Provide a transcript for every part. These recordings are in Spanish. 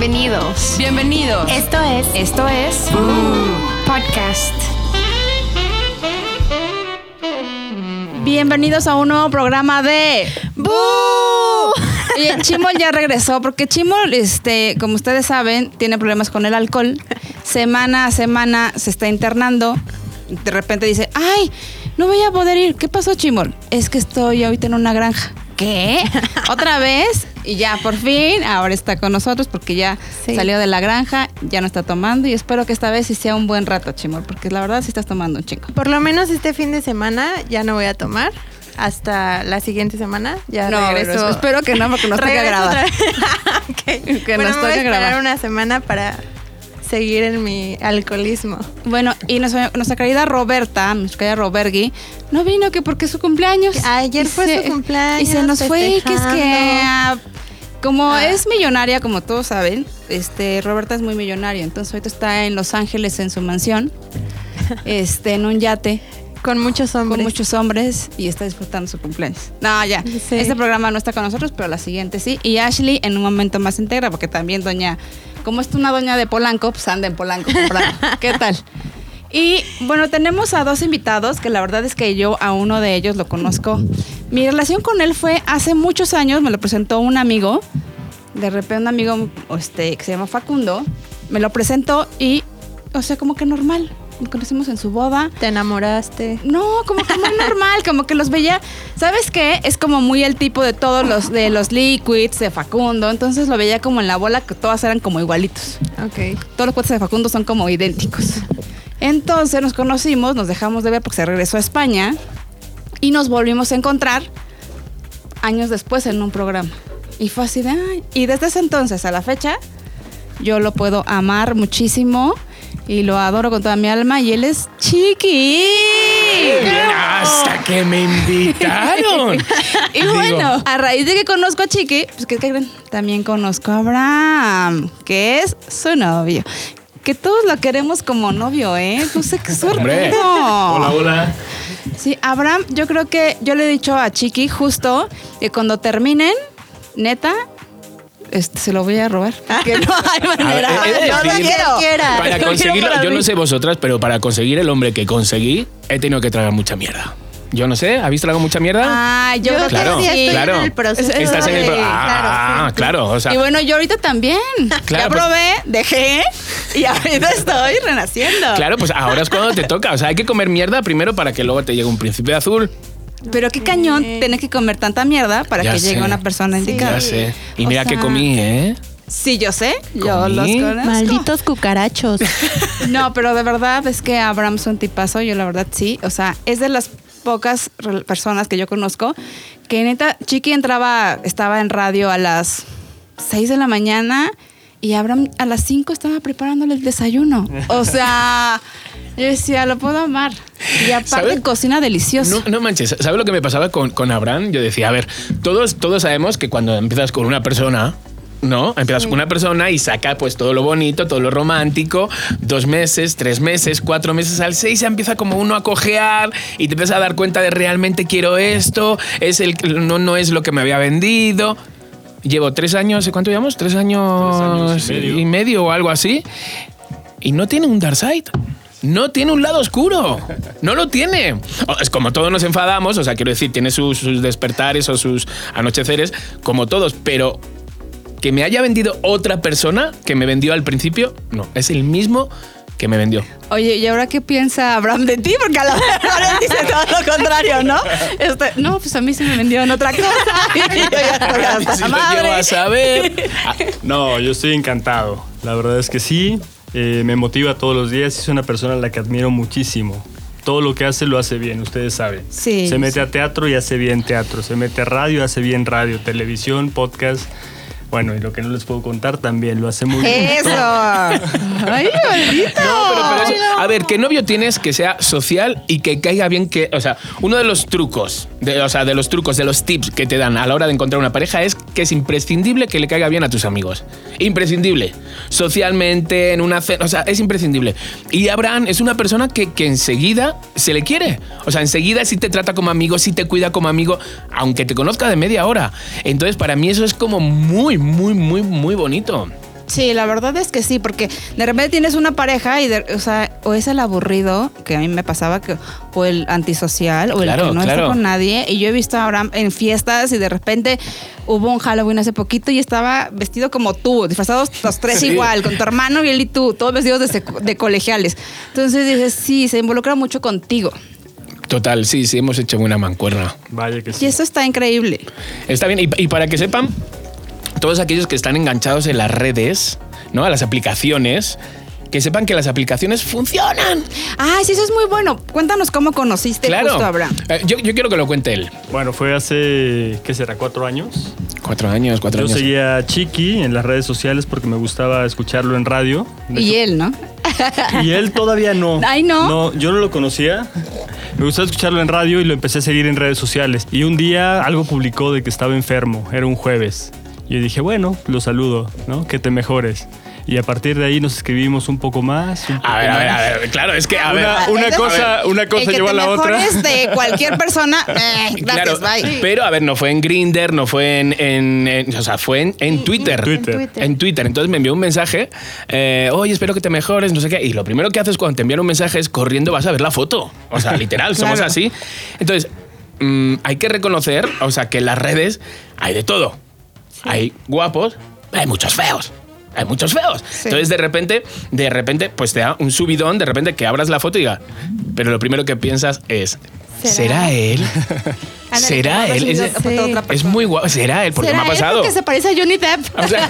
Bienvenidos. Bienvenidos. Esto es. Esto es. Podcast. Bienvenidos a un nuevo programa de ¡Bú! Oye, Chimol ya regresó porque Chimol, este, como ustedes saben, tiene problemas con el alcohol. Semana a semana se está internando. De repente dice, ay, no voy a poder ir. ¿Qué pasó, Chimol? Es que estoy ahorita en una granja. ¿Qué? Otra vez y ya por fin ahora está con nosotros porque ya Sí. salió de la granja, ya no está tomando y espero que esta vez sí sea un buen rato, Chimol, porque la verdad sí estás tomando un chingo. Por lo menos este fin de semana ya no voy a tomar. Hasta la siguiente semana ya No, regreso. pero espero que no porque nos toca grabar. Que bueno, nos toque grabar. una semana para seguir en mi alcoholismo. Bueno, y nuestra, nuestra querida Roberta, nuestra querida Robergui, no vino que porque es su cumpleaños. Ayer fue se- su cumpleaños, Y se nos fue, que es que ah, como Ah. es millonaria, como todos saben, este Roberta es muy millonaria, entonces ahorita está en Los Ángeles en su mansión, este, en un yate Con muchos hombres. con muchos hombres y está disfrutando su cumpleaños. No, ya. Sí. Este programa no está con nosotros, pero la siguiente sí. Y Ashley en un momento más integra, porque también doña, como es una doña de Polanco, pues anda en Polanco. ¿Qué tal? Y bueno, tenemos a dos invitados que la verdad es que yo a uno de ellos lo conozco. Mi relación con él fue hace muchos años, me lo presentó un amigo, de repente un amigo este, que se llama Facundo, me lo presentó y, o sea, como que normal. Conocimos en su boda. Te enamoraste. No, como que muy normal, como que los veía. ¿Sabes qué? Es como muy el tipo de todos los de los liquids de Facundo. Entonces lo veía como en la bola que todas eran como igualitos. Ok. Todos los cuates de Facundo son como idénticos. Entonces nos conocimos, nos dejamos de ver porque se regresó a España y nos volvimos a encontrar años después en un programa. Y fue así de, "Ay". Y desde ese entonces a la fecha, yo lo puedo amar muchísimo y lo adoro con toda mi alma y él es Chiqui. Hasta que me invitaron. Y Digo, bueno, a raíz de que conozco a Chiqui, pues ¿qué creen? También conozco a Abraham, que es su novio. Que todos lo queremos como novio, ¿eh? No sé qué. No. Hola, hola. Sí, Abraham, yo creo que yo le he dicho a Chiqui justo que cuando terminen, neta, este, se lo voy a robar. Que no hay manera. Ver, de Yo lo decir- quiero. Para Lo quiero conseguirlo, para yo mí. no sé vosotras, pero para conseguir el hombre que conseguí, he tenido que tragar mucha mierda. Yo no sé, ¿habéis tragado mucha mierda? Ah, yo, Yo creo Claro, que sí estoy claro. en el proceso. Estás en el... pro- de- Ah, sí. claro, o sea... Y bueno, yo ahorita también. Claro, ya pues- probé, dejé y ahorita estoy renaciendo. Claro, pues ahora es cuando te toca. O sea, hay que comer mierda primero para que luego te llegue un príncipe azul. Pero qué cañón tener que comer tanta mierda para Ya que llegue sé. una persona Sí. indicada. Ya sé. Y O mira que sea, comí, ¿eh? Sí, yo sé. Yo Comí. los conozco. Malditos cucarachos. No, pero de verdad es que Abraham es un tipazo. Yo la verdad sí. O sea, es de las pocas personas que yo conozco que neta, Chiqui entraba, estaba en radio a las 6 de la mañana y Abraham a las 5 estaba preparándole el desayuno. O sea, yo decía, lo puedo amar. Y aparte ¿Sabes? cocina delicioso. No, no manches, ¿sabes lo que me pasaba con, con Abraham? Yo decía, a ver, todos, todos sabemos que cuando empiezas con una persona, ¿no? Empiezas con una persona y saca pues todo lo bonito, todo lo romántico, dos meses, tres meses, cuatro meses, al seis ya empieza como uno a cojear y te empiezas a dar cuenta de realmente quiero esto, es el, no, no es lo que me había vendido. Llevo tres años, ¿cuánto llevamos? Tres años, Tres años y medio. y medio o algo así. Y no tiene un dark side. No tiene un lado oscuro. No lo tiene. O- Es como todos nos enfadamos, o sea, quiero decir, tiene sus, sus despertares o sus anocheceres, como todos, pero que me haya vendido otra persona que me vendió al principio, no, es el mismo que me vendió. Oye, ¿y ahora qué piensa Abraham de ti? Porque a la mejor él dice todo lo contrario, ¿no? Este, no, pues a mí se me vendió en otra cosa. Y yo ya estoy hasta Si lo madre. a saber. Ah, No, yo estoy encantado. La verdad es que sí. Eh, me motiva todos los días. Es una persona a la que admiro muchísimo. Todo lo que hace lo hace bien, ustedes saben. Sí, Se mete sí. a teatro y hace bien teatro. Se mete a radio y hace bien radio, televisión, podcast. Bueno, y lo que no les puedo contar también lo hace muy bien. Eso. Ay, maldito. No, pero, pero eso- a ver, ¿qué novio tienes que sea social y que caiga bien que, o sea, uno de los trucos, de, o sea, de los trucos, de los tips que te dan a la hora de encontrar una pareja es que es imprescindible que le caiga bien a tus amigos. Imprescindible. Socialmente, en una cena, o sea, es imprescindible. Y Abraham es una persona que, que enseguida se le quiere. O sea, enseguida sí te trata como amigo, sí te cuida como amigo, aunque te conozca de media hora. Entonces, para mí eso es como muy, muy, muy, muy bonito. Sí, la verdad es que sí, porque de repente tienes una pareja y, de- o sea, o es el aburrido, que a mí me pasaba, que, o el antisocial, o el que no claro. está con nadie. Y yo he visto a Abraham en fiestas y de repente hubo un Halloween hace poquito y estaba vestido como tú, disfrazados los tres Sí. igual, con tu hermano y él y tú, todos vestidos de, de colegiales. Entonces dices, sí, se involucra mucho contigo. Total, sí, sí, hemos hecho buena mancuerna. Vaya que sí. Y eso está increíble. Está bien, y, y para que sepan, todos aquellos que están enganchados en las redes, ¿no? A las aplicaciones, que sepan que las aplicaciones funcionan. Ah, sí, eso es muy bueno. Cuéntanos cómo conociste Claro. justo a Abraham. Eh, yo, yo quiero que lo cuente él. Bueno, fue hace, ¿qué será? ¿Cuatro años? Cuatro años, cuatro Yo años. seguía a Chiqui en las redes sociales porque me gustaba escucharlo en radio. De Y hecho- él, ¿no? Y él todavía no. Ay, ¿no? No, yo no lo conocía. Me gustaba escucharlo en radio y lo empecé a seguir en redes sociales. Y un día algo publicó de que estaba enfermo. Era un jueves. Y yo dije, bueno, lo saludo, ¿no? Que te mejores. Y a partir de ahí nos escribimos un poco más. un poco A ver, a ver, más. a ver. Claro, es que, a ver. Una, una A ver. cosa, una El cosa que llevó a la otra. de cualquier persona. eh, gracias, Claro, bye. pero a ver, no fue en Grinder, no fue en, en- en- o sea, fue en, en Twitter. Twitter. En Twitter. Entonces me envió un mensaje, eh, oye, espero que te mejores, no sé qué. Y lo primero que haces cuando te envían un mensaje es corriendo vas a ver la foto. O sea, literal, somos Claro. así. Entonces, mm, hay que reconocer, o sea, que en las redes hay de todo. Hay guapos, hay muchos feos. Hay muchos feos. Sí. Entonces, de repente, de repente, pues te da un subidón, de repente que abras la foto y diga, pero lo primero que piensas es, ¿Será? ¿será él? ¿Será él? Es, otra es muy guapo. ¿Será él? Porque ¿Será me ha él pasado. porque se parece a Johnny Depp. O sea,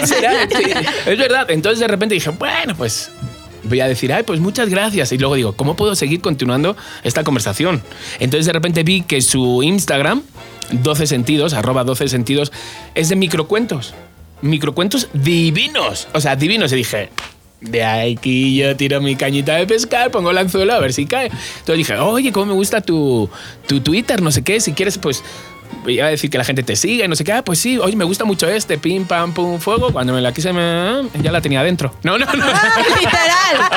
¿será él? Sí, es verdad. Entonces de repente dije, bueno, pues voy a decir, ay, pues muchas gracias. Y luego digo, ¿cómo puedo seguir continuando esta conversación? Entonces de repente vi que su Instagram, 12 sentidos, arroba 12 sentidos, es de microcuentos. Microcuentos divinos. O sea, divinos. Y dije, de aquí yo tiro mi cañita de pescar, pongo el anzuelo a ver si cae. Entonces dije, oye, cómo me gusta tu, tu Twitter, no sé qué, si quieres, pues voy a decir que la gente te siga y no sé qué. Ah, pues sí, oye, me gusta mucho este, pim, pam, pum, fuego. Cuando me la quise, me- ya la tenía adentro. No, no, no. Literal.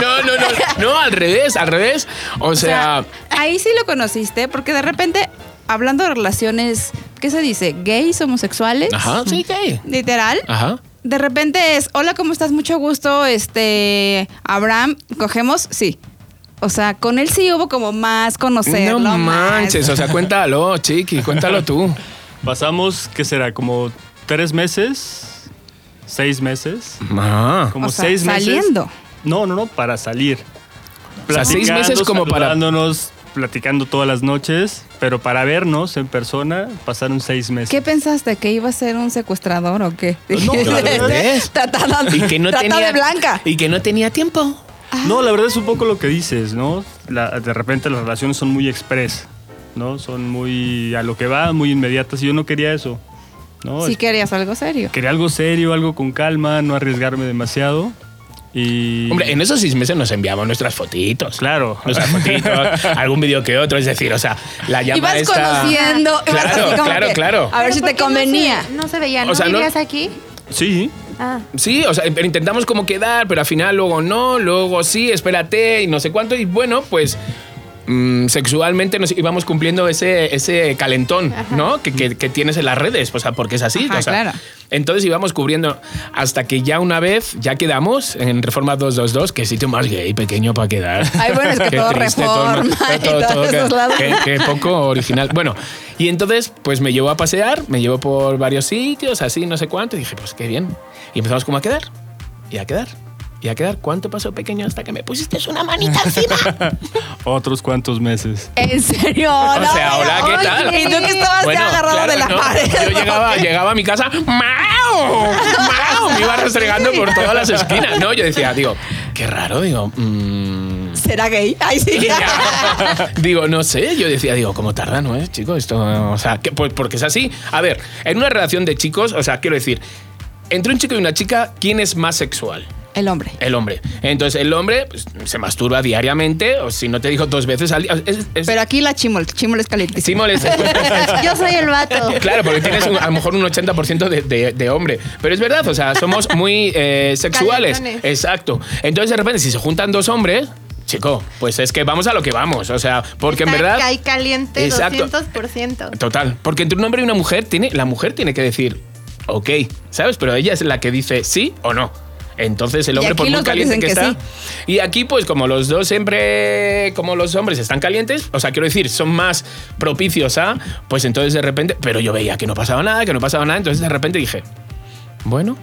No, no, no. No, al revés, al revés. O sea, Ahí sí lo conociste, porque de repente, hablando de relaciones, ¿qué se dice? ¿Gays, homosexuales? ajá, sí, ¿qué? Literal. Ajá. De repente es, hola, ¿cómo estás? Mucho gusto, este, Abraham, ¿cogemos? Sí. O sea, con él sí hubo como más conocerlo. No más. manches, o sea, cuéntalo, chiqui, cuéntalo tú. Pasamos, ¿qué será? Como tres meses, seis meses. Ah. Como O sea, seis meses. saliendo. No, no, no, para salir. O sea, seis Platicando, meses como para- platicando todas las noches, pero para vernos en persona pasaron seis meses. ¿Qué pensaste? ¿Que iba a ser un secuestrador o qué? No, Dijiste, la verdad es- Trata, Y que no tenía. de blanca. Y que no tenía tiempo. No, la verdad es un poco lo que dices, ¿no? La- de repente las relaciones son muy express, ¿no? Son muy a lo que va, muy inmediatas y yo no quería eso, ¿no? Si querías algo serio. Quería algo serio, algo con calma, no arriesgarme demasiado y... Hombre, en esos seis meses nos enviamos nuestras fotitos. Claro. Nuestras fotitos, algún vídeo que otro. Es decir, o sea, la llama Ibas esta. conociendo. Claro, claro, que, claro. A ver si te ¿Pero por qué convenía. No se, no se veía, ¿no O sea, no- aquí? Sí, Ah. Sí, o sea, pero intentamos como quedar, pero al final luego no, luego sí, espérate y no sé cuánto. Y bueno, pues mm, sexualmente nos íbamos cumpliendo ese, ese calentón, ¿no? Que, que- que tienes en las redes, o sea, porque es así. Ajá, o sea, claro. Entonces íbamos cubriendo hasta que ya una vez, ya quedamos en Reforma 222, que sitio más gay, pequeño para quedar. Ay, bueno, es que Qué todo triste, Reforma y todos qué- esos lados. qué- qué poco original. Bueno, y entonces, pues me llevó a pasear, me llevó por varios sitios, así, no sé cuánto, y dije, pues qué bien. Y empezamos como a quedar, y a quedar, y a quedar. ¿Cuánto pasó pequeño hasta que me pusiste una manita encima? otros cuantos meses. ¿En serio? O sea, hola, ¿qué tal? Y tú que estabas ya agarrado de la no, pared. Yo llegaba, llegaba a mi casa, ¡mau! ¡mau! Me iba restregando por todas las esquinas. No, yo decía, digo, qué raro, digo, mm, ¿Será gay? Ay, sí. digo, no sé, yo decía, digo, ¿cómo tarda, no es, chico? Esto, o sea, que, pues porque es así. A ver, en una relación de chicos, o sea, quiero decir, entre un chico y una chica, ¿quién es más sexual? El hombre. El hombre. Entonces, el hombre pues, se masturba diariamente, o si no te dijo dos veces al día. es- es- Pero aquí la chimol, chimol es calientísima. sí molesta. Yo soy el vato. Claro, porque tienes un- a lo mejor un 80% de, de- de hombre. Pero es verdad, o sea, somos muy eh, sexuales. Calentones. Exacto. Entonces, de repente, si se juntan dos hombres, chico, pues es que vamos a lo que vamos. O sea, porque en Está verdad. Hay caliente Exacto. 200%. Total. Porque entre un hombre y una mujer, tiene, la mujer tiene que decir. ok, ¿sabes? Pero ella es la que dice sí o no. Entonces el hombre, por muy caliente que está. Y aquí, pues, como los dos siempre, como los hombres están calientes, o sea, quiero decir, son más propicios a, pues entonces de repente, pero yo veía que no pasaba nada, que no pasaba nada, entonces de repente dije, bueno,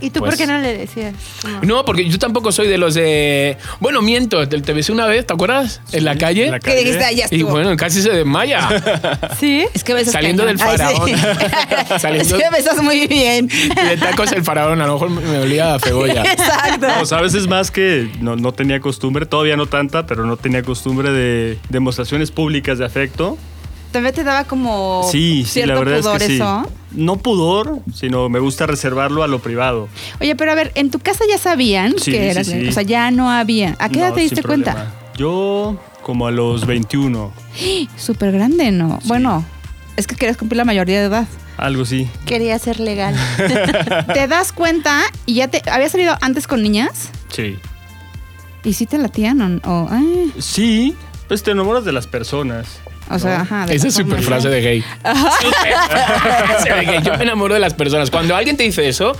¿Y tú Pues- por qué no le decías? No, porque yo tampoco soy de los de. Bueno, miento, te, te besé una vez, ¿te acuerdas? en la calle. en la ¿Qué dijiste? Ah, Y bueno, casi se desmaya. ¿Sí? es que besas Saliendo cañón. del Ay, sí. faraón. Saliendo- Es que besas muy bien. Y de tacos el faraón, a lo mejor me olía a cebolla. Exacto. O sea, a veces más que no, no tenía costumbre, todavía no tanta, pero no tenía costumbre de demostraciones públicas de afecto. También te daba como Sí, sí, cierto la verdad pudor es que sí. eso. No pudor, sino me gusta reservarlo a lo privado. Oye, pero a ver, en tu casa ya sabían Sí, que sí, eras sí. O sea, ya no había. ¿A qué edad No, te diste cuenta? problema. Yo como a los 21, Súper grande, ¿no? Bueno, es que querías cumplir la mayoría de edad. algo así. Quería ser legal. te das cuenta y ya te. ¿Habías salido antes con niñas? Sí. ¿Y si te latían o.? o- ah, Sí, pues te enamoras de las personas. O sea, ajá. de Esa es súper forma, frase ¿no? de gay. Súper frase de gay. Yo me enamoro de las personas. Cuando alguien te dice eso,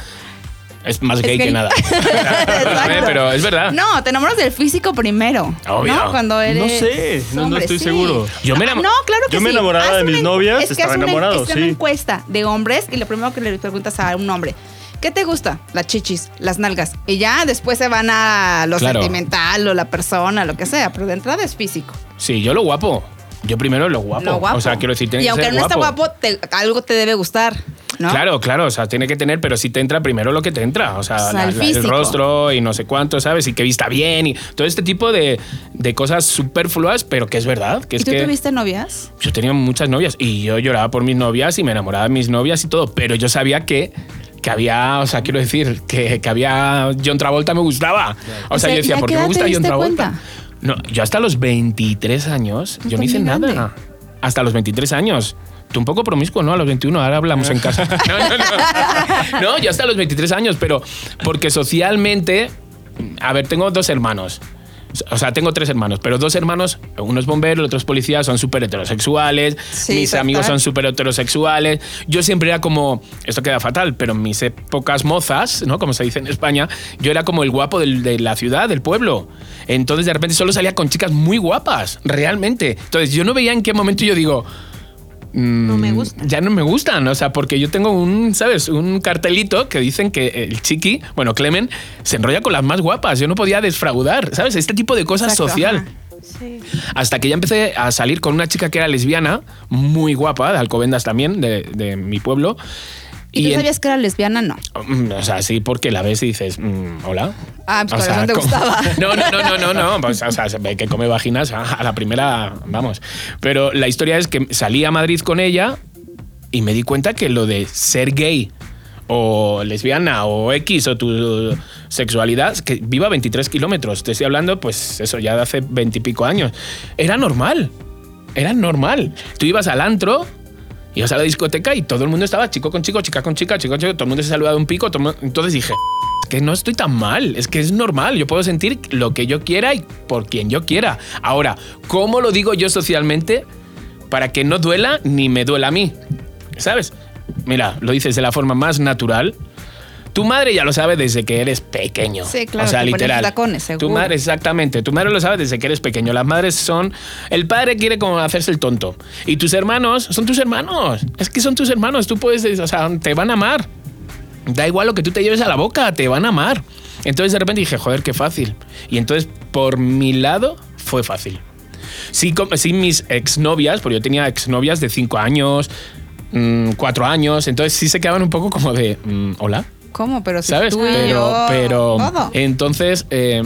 es más gay, gay. que nada. Perdóname, pero es verdad. No, te enamoras del físico primero. Obvio. ¿no? Cuando eres. No sé, no- no estoy sí. seguro. Yo me enamo- No, claro que Yo me sí. enamoraba Haz de mis una- novias, es que estaba una- enamorado, es una sí. encuesta de hombres y lo primero que le preguntas a un hombre. ¿Qué te gusta? Las chichis, las nalgas. Y ya después se van a lo Claro. sentimental o la persona, lo que sea. Pero de entrada es físico. Sí, yo lo guapo. Yo primero lo guapo. Lo guapo. O sea, quiero decir, tiene y que aunque ser no está guapo. te- algo te debe gustar. ¿no? Claro, claro, o sea, tiene que tener, pero si te entra primero lo que te entra, o sea, O sea, la- el la- el, físico. rostro y no sé cuánto, ¿sabes? Y que vista bien y todo este tipo de, de cosas superfluas, pero que es verdad, que ¿Y es tú que tuviste novias? yo tenía muchas novias y yo lloraba por mis novias y me enamoraba de mis novias y todo, pero yo sabía que que había, o sea, quiero decir, que, que había John Travolta me gustaba. O O sea, sea, yo ¿y decía, ¿por qué me gusta John Travolta? cuenta? No, yo hasta los 23 años, Tú yo no hice nada. Hasta los 23 años. Tú un poco promiscuo, ¿no? A los 21, ahora hablamos en casa. No, no, no. No, yo hasta los 23 años, pero porque socialmente, a ver, tengo dos hermanos. O sea, tengo tres hermanos, pero dos hermanos, uno es bombero, el otro es policía, son súper heterosexuales. Sí, mis total. amigos son súper heterosexuales. Yo siempre era como, esto queda fatal, pero en mis épocas mozas, ¿no? Como se dice en España, yo era como el guapo del- de la ciudad, del pueblo. Entonces de repente solo salía con chicas muy guapas, realmente. Entonces yo no veía en qué momento yo digo, No me mm, gusta. Ya no me gustan, o sea, porque yo tengo un, ¿sabes? Un cartelito que dicen que el chiqui, bueno, Clemen, se enrolla con las más guapas. Yo no podía defraudar, ¿sabes? Este tipo de cosas Exacto, social. ajá. Sí. Hasta que ya empecé a salir con una chica que era lesbiana, muy guapa, de Alcobendas también, de, de mi pueblo. ¿Y, tú en- sabías que era lesbiana? No. Mm, O sea, sí, porque la ves y dices, mm, hola. Ah, pues O con razón te gustaba. No, no, no, no, no, no. Pues, o sea, se ve que come vaginas a a la primera, vamos. Pero la historia es que salí a Madrid con ella y me di cuenta que lo de ser gay o lesbiana o X o tu sexualidad, que viva 23 kilómetros, te estoy hablando, pues eso ya de hace 20 y pico años, era normal, era normal. Tú ibas al antro, ibas a la discoteca y todo el mundo estaba chico con chico, chica con chica, chico con chico, todo el mundo se saludaba de un pico, entonces dije, es que no estoy tan mal, es que es normal, yo puedo sentir lo que yo quiera y por quien yo quiera. Ahora, ¿cómo lo digo yo socialmente para que no duela ni me duela a mí? ¿Sabes? Mira, lo dices de la forma más natural. Tu madre ya lo sabe desde que eres pequeño. Sí, claro, O sea, literal. tacones, Tu seguro. madre, exactamente. Tu madre lo sabe desde que eres pequeño. Las madres son. El padre quiere como hacerse el tonto. Y tus hermanos son tus hermanos. Es que son tus hermanos. Tú puedes. O sea, te van a amar. Da igual lo que tú te lleves a la boca, te van a amar. Entonces de repente dije, joder, qué fácil. Y entonces por mi lado fue fácil. Sí, sí mis exnovias, porque yo tenía exnovias de 5 años, 4 años, entonces sí se quedaban un poco como de, mm, hola. ¿Cómo? Pero si ¿Sabes? tú y Pero, yo, pero todo. entonces, eh,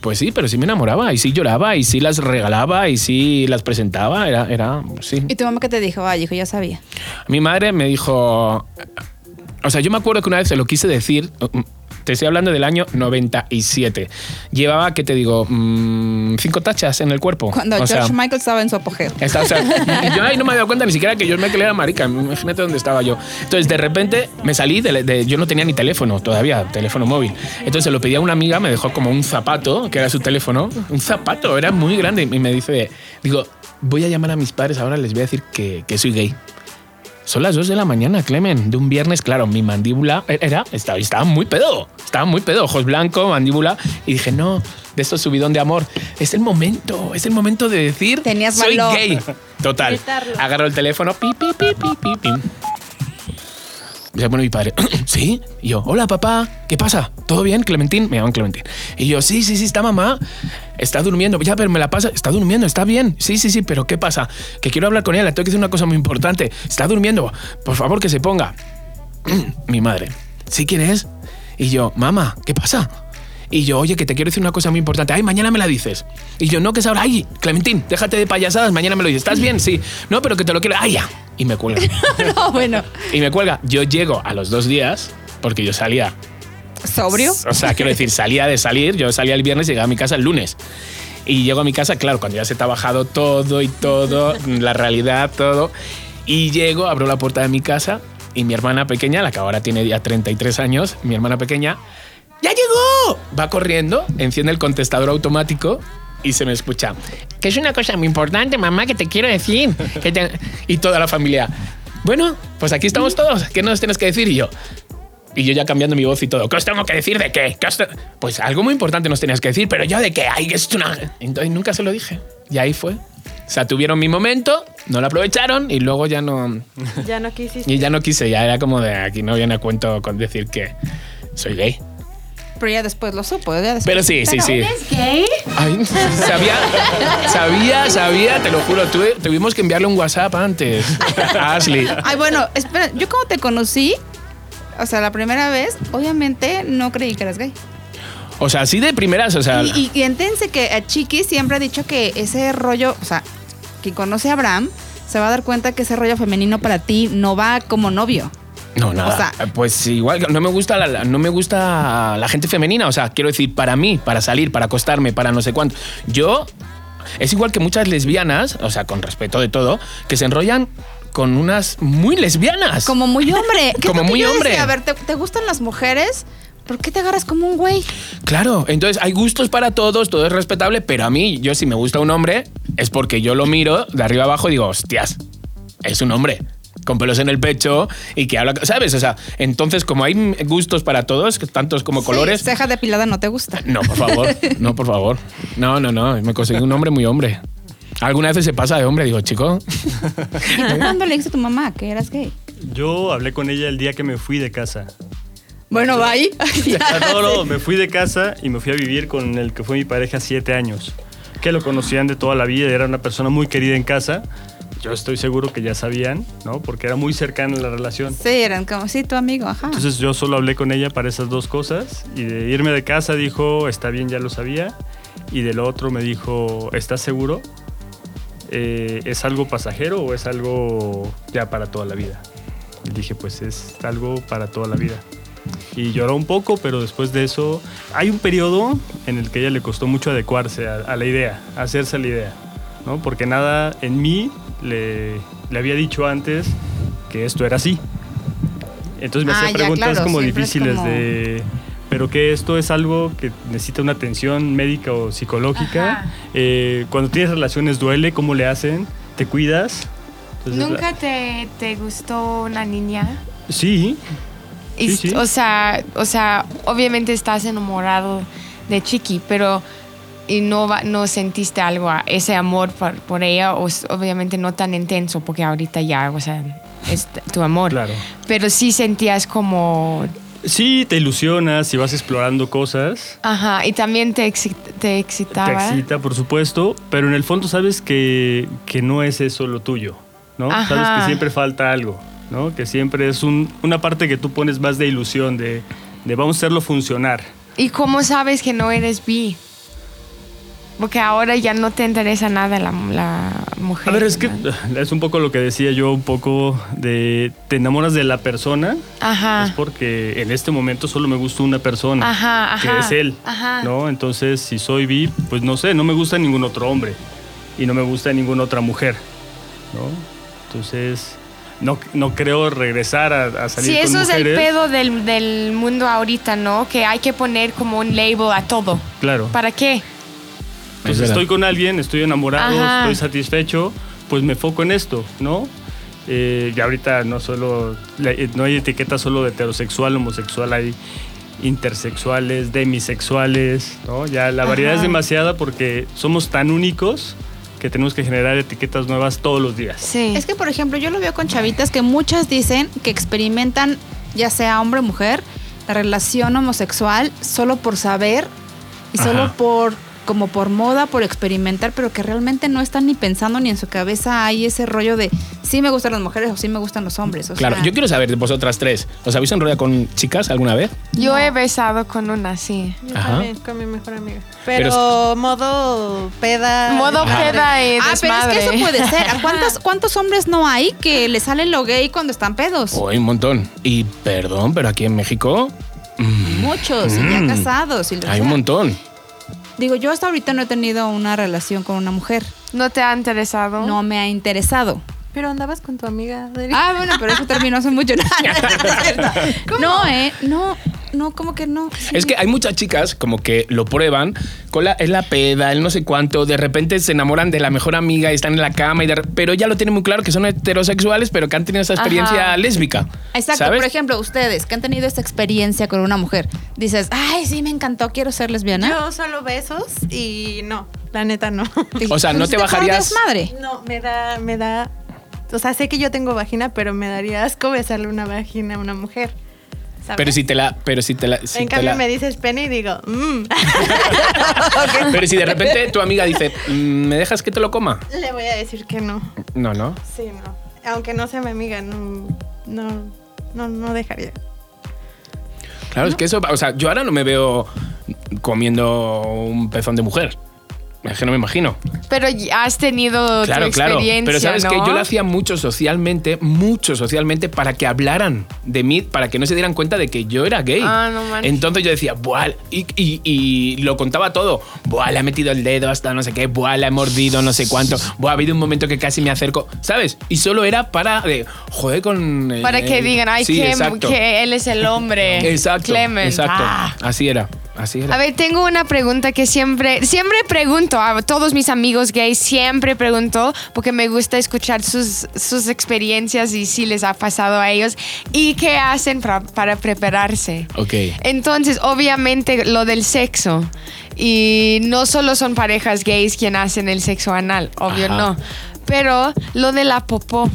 pues sí, pero sí me enamoraba y sí lloraba y sí las regalaba y sí las presentaba. Era, era, sí. ¿Y tu mamá qué te dijo? Ay, hijo, ya sabía. Mi madre me dijo. O sea, yo me acuerdo que una vez se lo quise decir. Te estoy hablando del año 97. Llevaba, ¿qué te digo? Mm, cinco tachas en el cuerpo. Cuando o sea, George Michael estaba en su apogeo. Está- o sea, yo ahí no me había dado cuenta ni siquiera que George Michael era marica. Imagínate dónde estaba yo. Entonces, de repente me salí de, de- Yo no tenía ni teléfono todavía, teléfono móvil. Entonces, se lo pedí a una amiga, me dejó como un zapato, que era su teléfono. Un zapato, era muy grande. Y me dice, digo, voy a llamar a mis padres ahora, les voy a decir que, que soy gay. Son las 2 de la mañana, Clemen, de un viernes, claro, mi mandíbula era, estaba, estaba muy pedo, estaba muy pedo, ojos blancos, mandíbula, y dije, no, de esto subidón de amor, es el momento, es el momento de decir, Tenías soy valor. gay. Total, Gritarlo. agarro el teléfono, pi, pi, pi, pi, pi, pi. Se pone mi padre, ¿sí? Y yo, hola papá, ¿qué pasa? ¿Todo bien, Clementín? Me llaman Clementín. Y yo, sí, sí, sí, está mamá, está durmiendo. Ya, pero me la pasa, está durmiendo, está bien. Sí, sí, sí, pero ¿qué pasa? Que quiero hablar con ella, le tengo que decir una cosa muy importante. Está durmiendo, por favor que se ponga. mi madre, ¿sí quién es? Y yo, mamá, ¿qué pasa? Y yo, oye, que te quiero decir una cosa muy importante. Ay, mañana me la dices. Y yo, no, que es ahora. Ay, Clementín, déjate de payasadas, mañana me lo dices. ¿Estás bien? Sí. No, pero que te lo quiero. Ay, ya. Y me cuelga. no, bueno. Y me cuelga. Yo llego a los dos días, porque yo salía. ¿Sobrio? O sea, quiero decir, salía de salir. Yo salía el viernes y llegaba a mi casa el lunes. Y llego a mi casa, claro, cuando ya se ha bajado todo y todo, la realidad, todo. Y llego, abro la puerta de mi casa y mi hermana pequeña, la que ahora tiene ya 33 años, mi hermana pequeña, ¡ya llegó! Va corriendo, enciende el contestador automático y se me escucha. Que es una cosa muy importante, mamá, que te quiero decir. Que te-". Y toda la familia. Bueno, pues aquí estamos todos. ¿Qué nos tienes que decir? Y yo. Y yo ya cambiando mi voz y todo. ¿Qué os tengo que decir de qué? ¿Qué os te-?". Pues algo muy importante nos tenías que decir, pero yo de qué. Ay, es una... Entonces nunca se lo dije. Y ahí fue. O sea, tuvieron mi momento, no lo aprovecharon y luego ya no. Ya no quisiste. Y ya no quise, ya era como de aquí no viene a cuento con decir que soy gay. Pero ya después lo supo. Ya después. Pero sí, sí, sí. ¿Eres gay? Ay, sabía, sabía, sabía, te lo juro. Tuve- tuvimos que enviarle un WhatsApp antes a Ashley. Ay, bueno, espera, yo como te conocí, o sea, la primera vez, obviamente no creí que eras gay. O sea, así de primeras, o sea. Y, y, que a Chiqui siempre ha dicho que ese rollo, o sea, quien conoce a Abraham se va a dar cuenta que ese rollo femenino para ti no va como novio. No, nada. O sea- pues igual, no me gusta la, no me gusta la gente femenina. O sea, quiero decir, para mí, para salir, para acostarme, para no sé cuánto. Yo es igual que muchas lesbianas, o sea, con respeto de todo, que se enrollan con unas muy lesbianas. Como muy hombre. ¿Qué es Como muy hombre. decía? A ver, ¿te, te gustan las mujeres? ¿Por qué te agarras como un güey? Claro, entonces hay gustos para todos, todo es respetable, pero a mí, yo si me gusta un hombre, es porque yo lo miro de arriba abajo y digo, hostias, es un hombre. Con pelos en el pecho y que habla, ¿sabes? O sea, entonces, como hay gustos para todos, tantos como colores, ceja depilada no te gusta. No, por favor. No, por favor. No, no, no. Me conseguí un hombre muy hombre. Alguna vez se pasa de hombre, digo, chico. ¿Y tú cuándo le dijiste a tu mamá que eras gay? Yo hablé con ella el día que me fui de casa. Bueno, bye. Ah, no, no, me fui de casa y me fui a vivir con el que fue mi pareja siete años. Que lo conocían de toda la vida, era una persona muy querida en casa. Yo estoy seguro que ya sabían, ¿no? Porque era muy cercana la relación. Sí, eran como, sí, tu amigo, ajá. Entonces yo solo hablé con ella para esas dos cosas y de irme de casa dijo, está bien, ya lo sabía. Y del otro me dijo, ¿estás seguro? Eh, ¿Es algo pasajero o es algo ya para toda la vida? Y dije, pues es algo para toda la vida. Y lloró un poco, pero después de eso hay un periodo en el que a ella le costó mucho adecuarse a, a la idea, a hacerse a la idea, ¿no? Porque nada en mí le, le había dicho antes que esto era así. Entonces me Ah, hacía preguntas claro, como difíciles como- de... Pero que esto es algo que necesita una atención médica o psicológica. Eh, cuando tienes relaciones duele, ¿cómo le hacen? ¿Te cuidas? Entonces, ¿Nunca la- te, te gustó una niña? Sí, Y, Sí, sí. O sea, o sea, obviamente estás enamorado de Chiqui, pero y no va- no sentiste algo ese amor por, por ella, o obviamente no tan intenso, porque ahorita ya, o sea, es tu amor. claro. Pero sí sentías como, Sí, te ilusionas y vas explorando cosas. ajá, y también te, exi- te Te excitaba. excita, por supuesto, pero en el fondo sabes que, que no es eso lo tuyo, ¿no? Ajá. Sabes que siempre falta algo, ¿no? Que siempre es un- una parte que tú pones más de ilusión, de, de vamos a hacerlo funcionar. ¿Y cómo sabes que no eres bi? Porque ahora ya no te interesa nada la, la mujer. A ver, es que es un poco lo que decía yo, un poco de te enamoras de la persona, Ajá. es porque en este momento solo me gusta una persona, Ajá, que es él, ajá. ¿no? Entonces, si soy bi, pues no sé, no me gusta ningún otro hombre y no me gusta ninguna otra mujer, ¿no? Entonces, no, no creo regresar a, a salir Sí, con eso es el mujeres. pedo del, del mundo ahorita, ¿no? Que hay que poner como un label a todo. Claro. ¿Para qué? Pues Es verdad. estoy con alguien, estoy enamorado, Ajá. estoy satisfecho, pues me foco en esto, ¿no? Eh, y ahorita no solo, eh, no hay etiqueta solo de heterosexual, homosexual, hay intersexuales, demisexuales, ¿no? Ya la variedad Ajá. es demasiada porque somos tan únicos que tenemos que generar etiquetas nuevas todos los días. Sí. Es que, por ejemplo, yo lo veo con chavitas que muchas dicen que experimentan, ya sea hombre o mujer, la relación homosexual solo por saber y solo Ajá. por como por moda, por experimentar, pero que realmente no están ni pensando ni en su cabeza hay ese rollo de sí me gustan las mujeres o sí me gustan los hombres. O Claro, sea, yo quiero saber de vosotras tres. ¿Os habéis enrollado con chicas alguna vez? Yo he besado con una, sí. Yo Ajá. también, con mi mejor amiga. Pero Pero, modo peda. Modo desmadre. peda y Ah, pero es que desmadre. eso puede ser. ¿A ¿Cuántos, ¿Cuántos hombres no hay que le sale lo gay cuando están pedos? Oh, hay un montón. Y perdón, pero aquí en México mm, Muchos, y ya Mm. casados. Y hay un montón. Digo, yo hasta ahorita no he tenido una relación con una mujer. ¿No te ha interesado? No me ha interesado. Pero andabas con tu amiga. Ah, bueno, pero eso terminó hace mucho. No, no, eh, no, no, como que no. Sí. Es que hay muchas chicas como que lo prueban con la, es la peda, el no sé cuánto, de repente se enamoran de la mejor amiga y están en la cama, y de pero ya lo tienen muy claro que son heterosexuales, pero que han tenido esa experiencia Ajá. lésbica. Exacto, ¿sabes? por ejemplo, ustedes que han tenido esta experiencia con una mujer, dices, ay, sí, me encantó, quiero ser lesbiana. Yo solo besos y no, la neta no. O sea, ¿no te bajarías- madre. No, me da, me da. O sea, sé que yo tengo vagina, pero me daría asco besarle una vagina a una mujer. ¿Sabes? Pero si te la, pero si te la, si en te cambio la- me dices pene y digo, mmm. pero si de repente tu amiga dice, "Mm, ¿me dejas que te lo coma? Le voy a decir que no. No, no. Sí, no. Aunque no sea mi amiga, no, no, no, no dejaría. Claro, es que eso, o sea, yo ahora no me veo comiendo un pezón de mujer. Es que no me imagino. Pero has tenido Claro, tu claro. experiencia, Pero sabes ¿no? que yo lo hacía mucho socialmente, mucho socialmente, para que hablaran de mí, para que no se dieran cuenta de que yo era gay. Ah, no manches. Entonces yo decía, buah, y, y- y lo contaba todo. Buah, le ha metido el dedo hasta no sé qué, buah, le ha mordido no sé cuánto. Buah, ha habido un momento que casi me acerco, ¿sabes? Y solo era para, de, joder, con. eh, Para que digan, ay, sí, que, que él es el hombre. Exacto. Clement. Exacto. Ah. Así era. Así era. A ver, tengo una pregunta que siempre, siempre pregunto a todos mis amigos gays, siempre pregunto porque me gusta escuchar sus, sus experiencias y si les ha pasado a ellos y qué hacen para, para prepararse. Ok. Entonces, obviamente, lo del sexo. Y no solo son parejas gays quien hacen el sexo anal, obvio Ajá. no. Pero lo de la popó.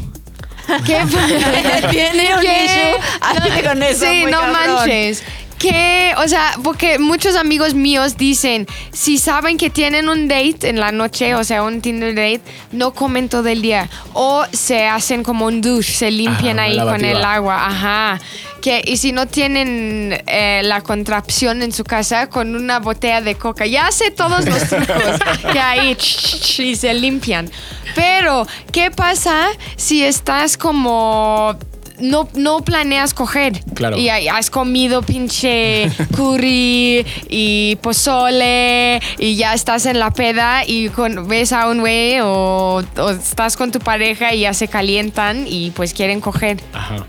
¿Qué Tiene un ¿Qué? issue. Ay, con eso, Sí, no cabrón. manches. Que, o sea, porque muchos amigos míos dicen, si saben que tienen un date en la noche, o sea, un Tinder date, no comen todo el día. O se hacen como un douche, se limpian ahí con el agua. Ajá. Que, y si no tienen eh, la contracción en su casa, con una botella de coca. Ya sé todos los trucos que ahí ch, ch, y se limpian. Pero, ¿qué pasa si estás como... No, no planeas coger. Claro. Y has comido pinche curry y pozole y ya estás en la peda y con- ves a un güey o, o estás con tu pareja y ya se calientan y pues quieren coger Ajá.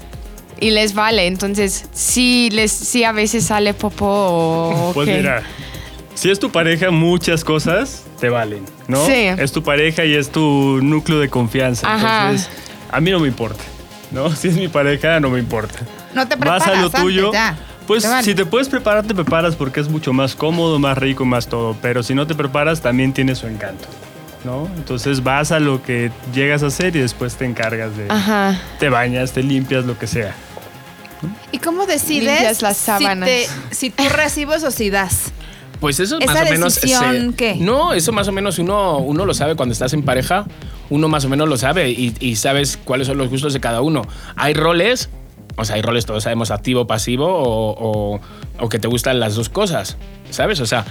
y les vale. Entonces, sí, les, sí a veces sale popó o Pues mira, si es tu pareja, muchas cosas te valen, ¿no? Sí. Es tu pareja y es tu núcleo de confianza. Ajá. Entonces, a mí no me importa, ¿no? Si es mi pareja, no me importa. No te Vas preparas a lo antes, tuyo. ya. Pues Te vale. si te puedes preparar, te preparas porque es mucho más cómodo, más rico, más todo. Pero si no te preparas, también tiene su encanto, ¿no? Entonces vas a lo que llegas a hacer y después te encargas de... Ajá. Te bañas, te limpias, lo que sea. ¿Y cómo decides las sábanas. Si, te- si tú recibes o si das? Pues eso ¿Esa más o menos. decisión qué? No, eso más o menos uno, uno lo sabe cuando estás en pareja. Uno más o menos lo sabe y, y sabes cuáles son los gustos de cada uno. Hay roles, o sea, hay roles, todos sabemos, activo, pasivo o, o- o que te gustan las dos cosas, ¿sabes? O sea,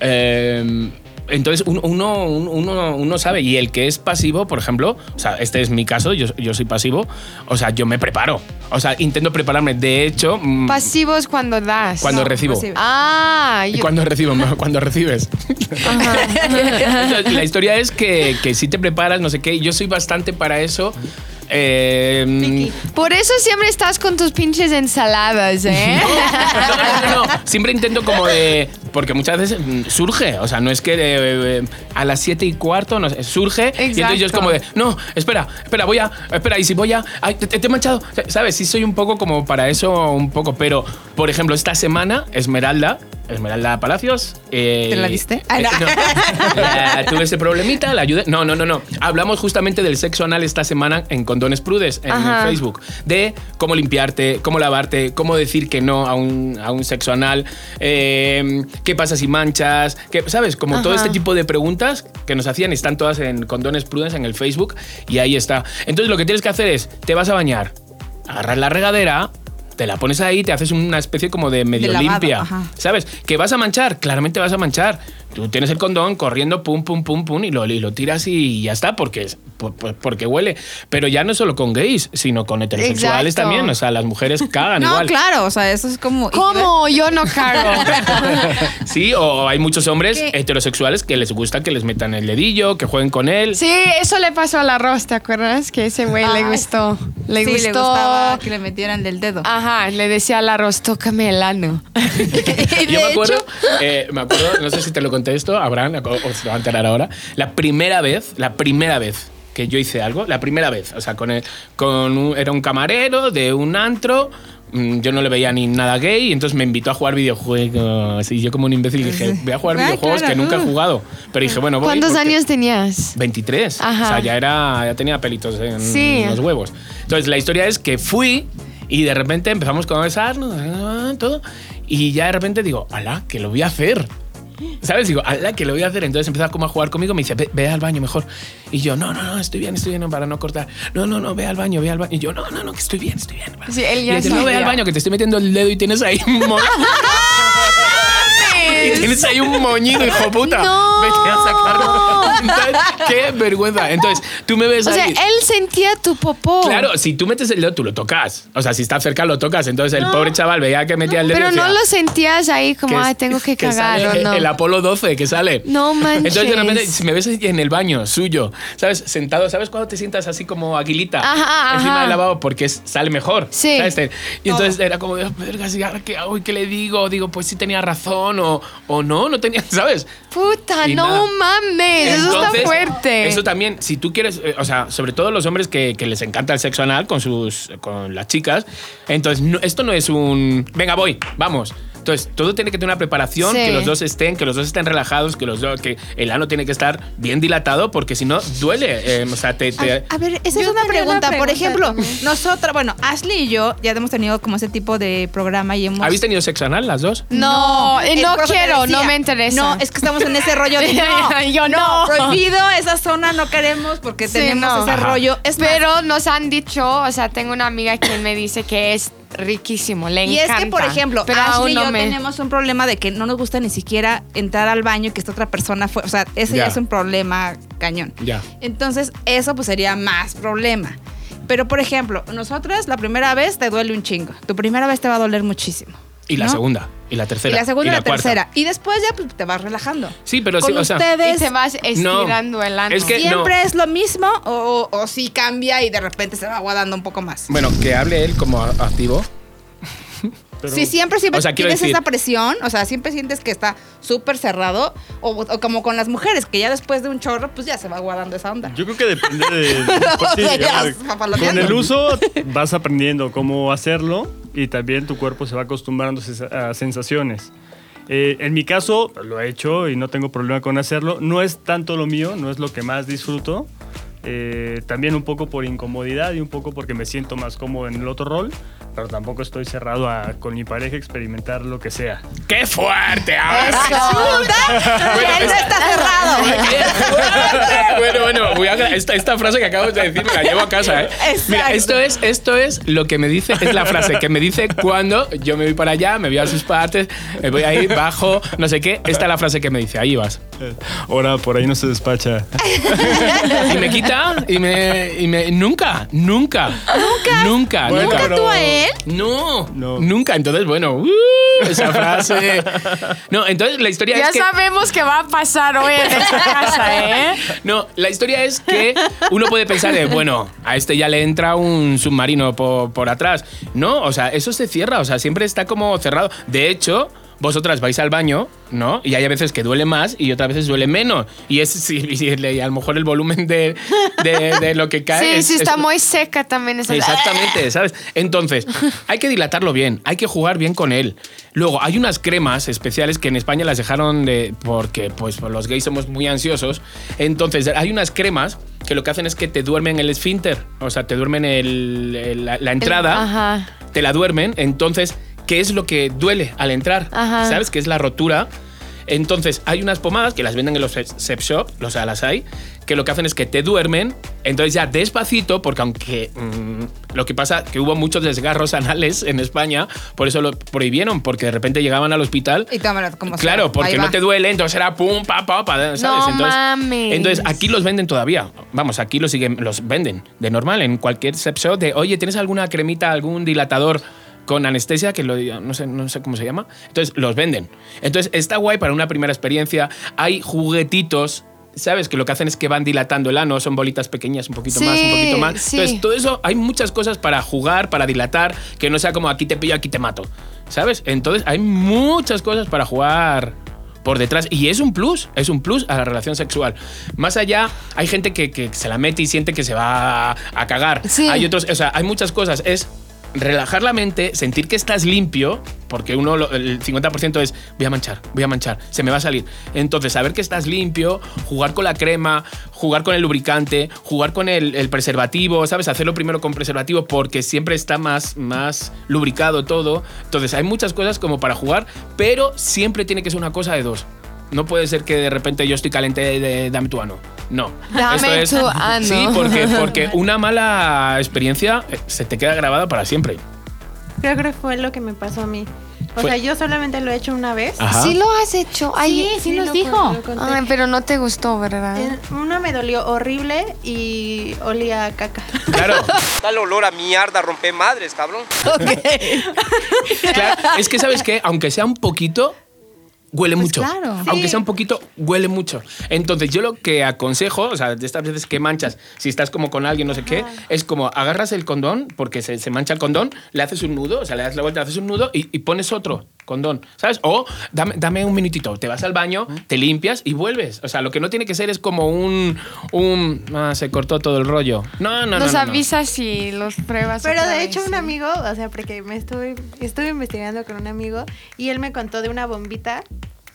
eh, entonces uno, uno, uno, sabe. Y el que es pasivo, por ejemplo, o sea, este es mi caso, yo, yo soy pasivo, o sea, yo me preparo. O sea, intento prepararme. De hecho, mm, Pasivos cuando das. cuando No, recibo. Ah, yo- Cuando recibo, cuando recibes. Entonces, la historia es que, que si te preparas, no sé qué, yo soy bastante para eso. Eh, por eso siempre estás con tus pinches ensaladas, ¿eh? no, no, no, no. Siempre intento como de porque muchas veces mm, surge, o sea, no es que eh, eh, a las siete y cuarto no surge y entonces yo es como de, no, espera, espera, voy a, espera, y si voy a, ay, te, te he manchado, ¿sabes? Sí soy un poco como para eso, un poco, pero, por ejemplo, esta semana, Esmeralda, Esmeralda Palacios. eh, ¿Te la diste? Ah, eh, no. no. Tuve ese problemita, la ayudé. No, no, no, no. Hablamos justamente del sexo anal esta semana en Condones Prudes, en Ajá. Facebook. De cómo limpiarte, cómo lavarte, cómo decir que no a un, a un sexo anal, eh, qué pasa si manchas, ¿sabes? Como todo este tipo de preguntas que nos hacían, están todas en Condones Prudes en el Facebook y ahí está. Entonces lo que tienes que hacer es, te vas a bañar, agarras la regadera. Te la pones ahí, te haces una especie como de medio lavado, limpia. ajá. ¿Sabes? Que vas a manchar, claramente vas a manchar. Tú tienes el condón corriendo, pum, pum, pum, pum, y lo, y lo tiras y ya está, porque, porque huele. Pero ya no solo con gays, sino con heterosexuales Exacto. también. O sea, las mujeres cagan No, igual. claro, o sea, eso es como. ¿Cómo? Yo no cago. Sí, o hay muchos hombres ¿Qué? heterosexuales que les gusta que les metan el dedillo, que jueguen con él. Sí, eso le pasó al arroz, ¿te acuerdas? Que ese güey le gustó. Le sí, gustó. le gustaba que le metieran del dedo. Ajá, le decía al arroz, tócame el ano. Yo me acuerdo, eh, me acuerdo, no sé si te lo conté esto, Abraham, o, se lo va a enterar ahora. La primera vez, la primera vez que yo hice algo, la primera vez, o sea, con, el- con un- era un camarero de un antro. mm, Yo no le veía ni nada gay y entonces me invitó a jugar videojuegos. Y yo, como un imbécil, dije: Voy a jugar Ah, videojuegos claro, que nunca he jugado. Pero dije: Bueno, voy. ¿Cuántos años tenías? 23. Ajá. O sea, ya era, ya tenía pelitos en Sí. los huevos. Entonces, la historia es que fui y de repente empezamos a conversarnos, ah, todo. Y ya de repente digo, ala, que lo voy a hacer. ¿Sabes? Digo, ala, que lo voy a hacer. Entonces empezaba como a jugar conmigo. Me dice, ve, ve al baño mejor. Y yo, no, no, no, estoy bien, estoy bien, para no cortar. No, no, no, ve al baño, ve al baño. Y yo, no, no, no, que estoy bien, estoy bien. Sí, él y ya dice, no, ve al baño, que te estoy metiendo el dedo y tienes ahí y tienes ahí un moñito, hijo puta. No. Vete a sacarlo. Qué vergüenza. Entonces, tú me ves O sea, ahí. él sentía tu popó. Claro, si tú metes el dedo, tú lo tocas. O sea, si está cerca, lo tocas. Entonces, el pobre chaval veía que metía el dedo. y Pero no decía, lo sentías ahí como, ay, tengo que cagar sale o no. El Apolo 12 que sale. No manches. Entonces, de repente, si me ves en el baño suyo, ¿sabes? Sentado, ¿sabes cuando te sientas así como aguilita? Ajá, Encima ajá. del lavabo porque es- sale mejor. Sí. ¿sabes? Te- Y entonces era como, verga, ¿y ahora qué hago? ¿Y qué le digo? Digo, pues sí tenía razón o, o no, no tenía, ¿sabes? Puta, Y no nada. mames, eso está fuerte. Eso también, si tú quieres, eh, o sea, sobre todo los hombres que, que les encanta el sexo anal con sus con las chicas, entonces no- esto no es un venga, voy, vamos. Entonces, todo tiene que tener una preparación, Sí. que los dos estén, que los dos estén relajados, que los dos, que el ano tiene que estar bien dilatado, porque si no, duele. eh, o sea, te, te- A, a ver, esa es Yo una pregunta. Por ejemplo, nosotras, bueno, Ashley y yo ya hemos tenido como ese tipo de programa y hemos. ¿Habéis tenido sexo anal las dos? no, eh, no quiero, decía. no me interesa. No, es que estamos en ese rollo de no, Yo no. prohibido, esa zona no queremos porque Sí, tenemos no. ese Ajá. rollo. Es más, Pero nos han dicho, o sea, tengo una amiga que me dice que es riquísimo, le y encanta. es que, por ejemplo, pero Ashley aún y yo me... tenemos un problema de que no nos gusta ni siquiera entrar al baño y que esta otra persona fue. O sea, ese ya, Ya. es un problema cañón. Ya. Entonces, eso pues sería más problema. Pero, por ejemplo, nosotras la primera vez te duele un chingo. Tu primera vez te va a doler muchísimo. Y la ¿no? segunda, y la Y tercera. la segunda y la, tercera. Y después ya pues, te vas relajando. Sí, pero sí, Con o sea. ustedes Y te vas estirando el ano. es que- siempre no. es lo mismo o, o si cambia y de repente se va aguadando un poco más. Bueno, que hable él como activo. Pero- si siempre, siempre O sea, tienes decir- esa presión, o sea, siempre sientes que está súper cerrado, o, o como con las mujeres, que ya después de un chorro, pues ya se va aguadando esa onda. Yo creo que depende de. pues sí, papaloteando. con el uso vas aprendiendo cómo hacerlo y también tu cuerpo se va acostumbrando a sensaciones. Eh, en mi caso, lo he hecho y no tengo problema con hacerlo. No es tanto lo mío, no es lo que más disfruto. Eh, también un poco por incomodidad y un poco porque me siento más cómodo en el otro rol, pero tampoco estoy cerrado a con mi pareja experimentar lo que sea. ¡Qué fuerte! ahora! Ya no está cerrado. Bueno, bueno, voy a- esta, esta frase que acabo de decir me la llevo a casa, ¿eh? Mira, esto es, esto es lo que me dice, es la frase que me dice cuando yo me voy para allá, me voy a sus partes, me voy ahí, bajo, no sé qué. Esta es la frase que me dice, ahí vas. Ahora por ahí no se despacha. Y me quita y me, y me nunca, nunca, nunca, nunca, Bueno, nunca. pero- ¿Tú a él? No, No. nunca. Entonces, bueno, uh, esa frase. No, entonces la historia Ya es que sabemos qué va a pasar hoy en esta casa, ¿eh? No, la historia es que uno puede pensar de, bueno, a este ya le entra un submarino por, por atrás. No, o sea, eso se cierra, o sea, siempre está como cerrado. De hecho, vosotras vais al baño, ¿no? Y hay a veces que duele más y otras veces duele menos. Y es si, a lo mejor el volumen de, de- de lo que cae. Sí, es- sí, es- está muy seca también. esa- Exactamente, ¿sabes? Entonces, hay que dilatarlo bien, hay que jugar bien con él. Luego, hay unas cremas especiales que en España las dejaron de. porque pues los gays somos muy ansiosos. Entonces, hay unas cremas que lo que hacen es que te duermen el esfínter, o sea, te duermen el- el- la, la entrada, Ajá. te la duermen. Entonces, ¿qué es lo que duele al entrar? Ajá. ¿Sabes? Que es la rotura. Entonces, hay unas pomadas que las venden en los sex shop, o sea, las hay, que lo que hacen es que te duermen, entonces ya despacito, porque aunque mm, lo que pasa que hubo muchos desgarros anales en España, por eso lo prohibieron, porque de repente llegaban al hospital. Y tómalo como Claro, sea. porque no te duele, entonces era pum, pa, pa, pa, ¿sabes? No entonces, mames. entonces aquí los venden todavía. Vamos, aquí los siguen, los venden de normal en cualquier sex shop de, oye, ¿tienes alguna cremita, algún dilatador? Con anestesia, que lo no sé, no sé cómo se llama. Entonces, los venden. Entonces, está guay para una primera experiencia. Hay juguetitos. ¿Sabes? Que lo que hacen es que van dilatando el ano, son bolitas pequeñas, un poquito más, un poquito más. sí. Entonces, todo eso, hay muchas cosas para jugar, para dilatar, que no sea como aquí te pillo, aquí te mato. ¿Sabes? Entonces, hay muchas cosas para jugar por detrás. Y es un plus, es un plus a la relación sexual. Más allá, hay gente que, que se la mete y siente que se va a, a cagar. Sí. Hay otros, o sea, hay muchas cosas. Es relajar la mente, sentir que estás limpio, porque uno, el 50% es voy a manchar, voy a manchar, se me va a salir. Entonces, saber que estás limpio, jugar con la crema, jugar con el lubricante, jugar con el, el preservativo, ¿sabes? Hacerlo primero con preservativo porque siempre está más, más lubricado todo. Entonces, hay muchas cosas como para jugar, pero siempre tiene que ser una cosa de dos. No puede ser que de repente yo estoy caliente de, de-. No. Dame Esto tu ano. Sí, porque, porque una mala experiencia eh, se te queda grabada para siempre. Creo que fue lo que me pasó a mí. O Fue- sea, yo solamente lo he hecho una vez. Ajá. Sí lo has hecho. Ay, Sí, sí nos lo- dijo. Ay, pero no te gustó, ¿verdad? Eh, Uno me dolió horrible y olía a caca. Claro, Tal olor a mierda, rompe madres, cabrón. claro. Es que, ¿sabes qué? Aunque sea un poquito, huele mucho. claro. Aunque Sí. sea un poquito, huele mucho. Entonces, yo lo que aconsejo, o sea, de estas veces que manchas, si estás como con alguien, no sé qué, es como agarras el condón, porque se, se mancha el condón, le haces un nudo, o sea, le das la vuelta, le haces un nudo y, y pones otro condón, ¿sabes? O dame, dame un minutito, te vas al baño, te limpias y vuelves. O sea, lo que no tiene que ser es como un. un ah, se cortó todo el rollo. No, no, no. Nos no, no. avisas si los pruebas. Pero otra de vez, hecho un amigo, o sea, porque me estuve, estuve investigando con un amigo y él me contó de una bombita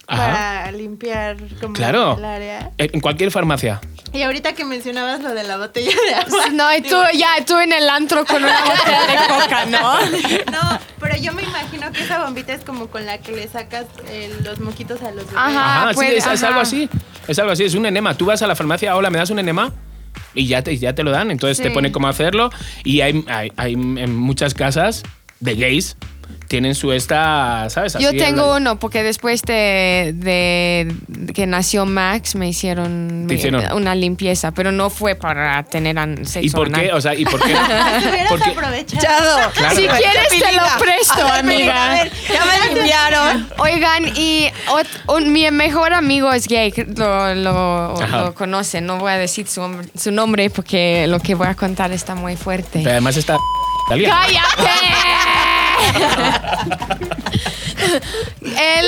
Ajá. para limpiar como Claro. el área. En cualquier farmacia. Y ahorita que mencionabas lo de la botella de agua. No, y tú ya, tú en el antro con una botella de coca, ¿no? No, pero yo me imagino que esa bombita es como con la que le sacas eh, los moquitos a los bebés. Ajá. Ajá, sí, puede- es, es ajá. algo así. Es algo así, es un enema. Tú vas a la farmacia, hola, ¿me das un enema? Y ya te, ya te lo dan. Entonces te Sí. pone cómo hacerlo. Y hay, hay, hay en muchas casas de gays tienen su esta, ¿sabes? Yo tengo uno porque después de, de que nació Max me hicieron, hicieron. una limpieza, pero no fue para tener an- sexo ¿Y por qué? O sea, ¿y por qué? Te hubieras Porque- aprovechado. Claro. Si quieres te lo presto, amiga. A ver, ya me limpiaron. Oigan, y ot- un- mi mejor amigo es gay, lo, lo, lo conoce. No voy a decir su, su nombre porque lo que voy a contar está muy fuerte. Pero además está. ¡Cállate! él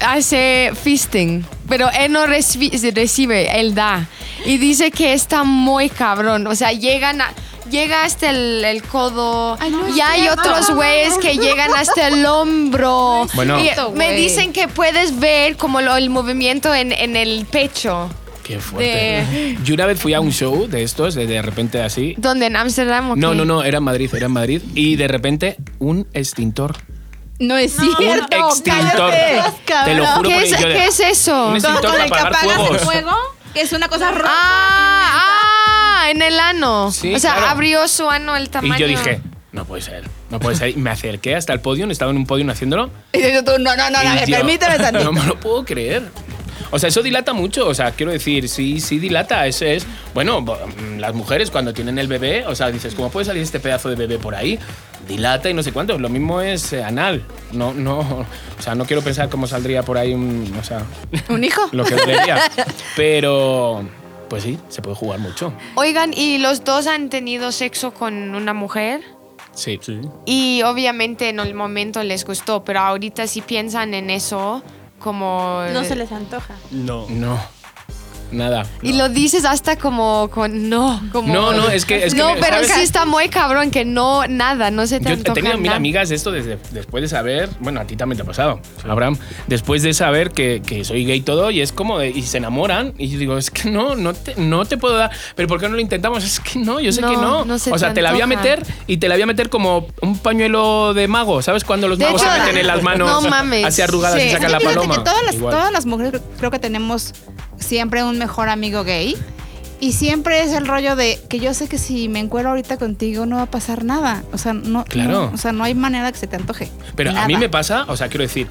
hace fisting, pero él no recibe, él da. Y dice que está muy cabrón. O sea, llegan a- Llega hasta el, el codo y hay otros güeyes que llegan hasta el hombro. Bueno. Y Cierto, me dicen que puedes ver como lo- el movimiento en, en el pecho. Qué fuerte. Yo una vez fui a un show de estos, de, de repente así. ¿Dónde? ¿En Ámsterdam o No, qué? no, no, era en Madrid, era en Madrid. Y de repente, un extintor. No es Un cierto. extintor. cállate. Te lo juro ¿Qué por es, yo de- qué es eso? Un extintor Con para el que apagas fuegos. el fuego, que es una cosa roja. Ah, ah, en el ano. Sí, o sea, claro. abrió su ano el tamaño. Y yo dije, no puede ser, no puede ser. Y me acerqué hasta el podio, estaba en un podio haciéndolo. Y dices tú, no, no, no, no, yo, permíteme No me lo puedo creer. O sea, eso dilata mucho. O sea, quiero decir, sí, sí dilata. Eso es. Bueno, mm, las mujeres cuando tienen el bebé, o sea, dices, ¿cómo puede salir este pedazo de bebé por ahí? Dilata y no sé cuánto. Lo mismo es eh, anal. No, no. O sea, no quiero pensar cómo saldría por ahí un. O sea, ¿Un hijo? lo que debería. Pero. Pues sí, se puede jugar mucho. Oigan, ¿y los dos han tenido sexo con una mujer? Sí. Sí. Y obviamente en el momento les gustó, pero ahorita si piensan en eso como... No se les antoja. No. No. Nada. Y lo dices hasta como con no, como No, no, es que- es que no, me- pero ¿sabes? sí está muy cabrón que no nada, no se te Yo he tenido mil amigas esto desde después de saber, bueno, a ti también te ha pasado, Abraham, después de saber que, que soy gay y todo, y es como, de- y se enamoran, y yo digo, es que no, no te, no te puedo dar, pero ¿por qué no lo intentamos? Es que no, yo sé No, que no. no se o sea, te te la voy a meter y te la voy a meter como un pañuelo de mago, ¿sabes? Cuando los De magos hecho, se meten en las manos no mames, así arrugadas sí. y sacan la paloma. que todas las, Igual. todas las mujeres creo que tenemos siempre un mejor amigo gay. Y siempre es el rollo de que yo sé que si me encuentro ahorita contigo no va a pasar nada. O sea, no, Claro. no- o sea, no hay manera que se te antoje. Pero a mí me pasa, o sea, quiero decir,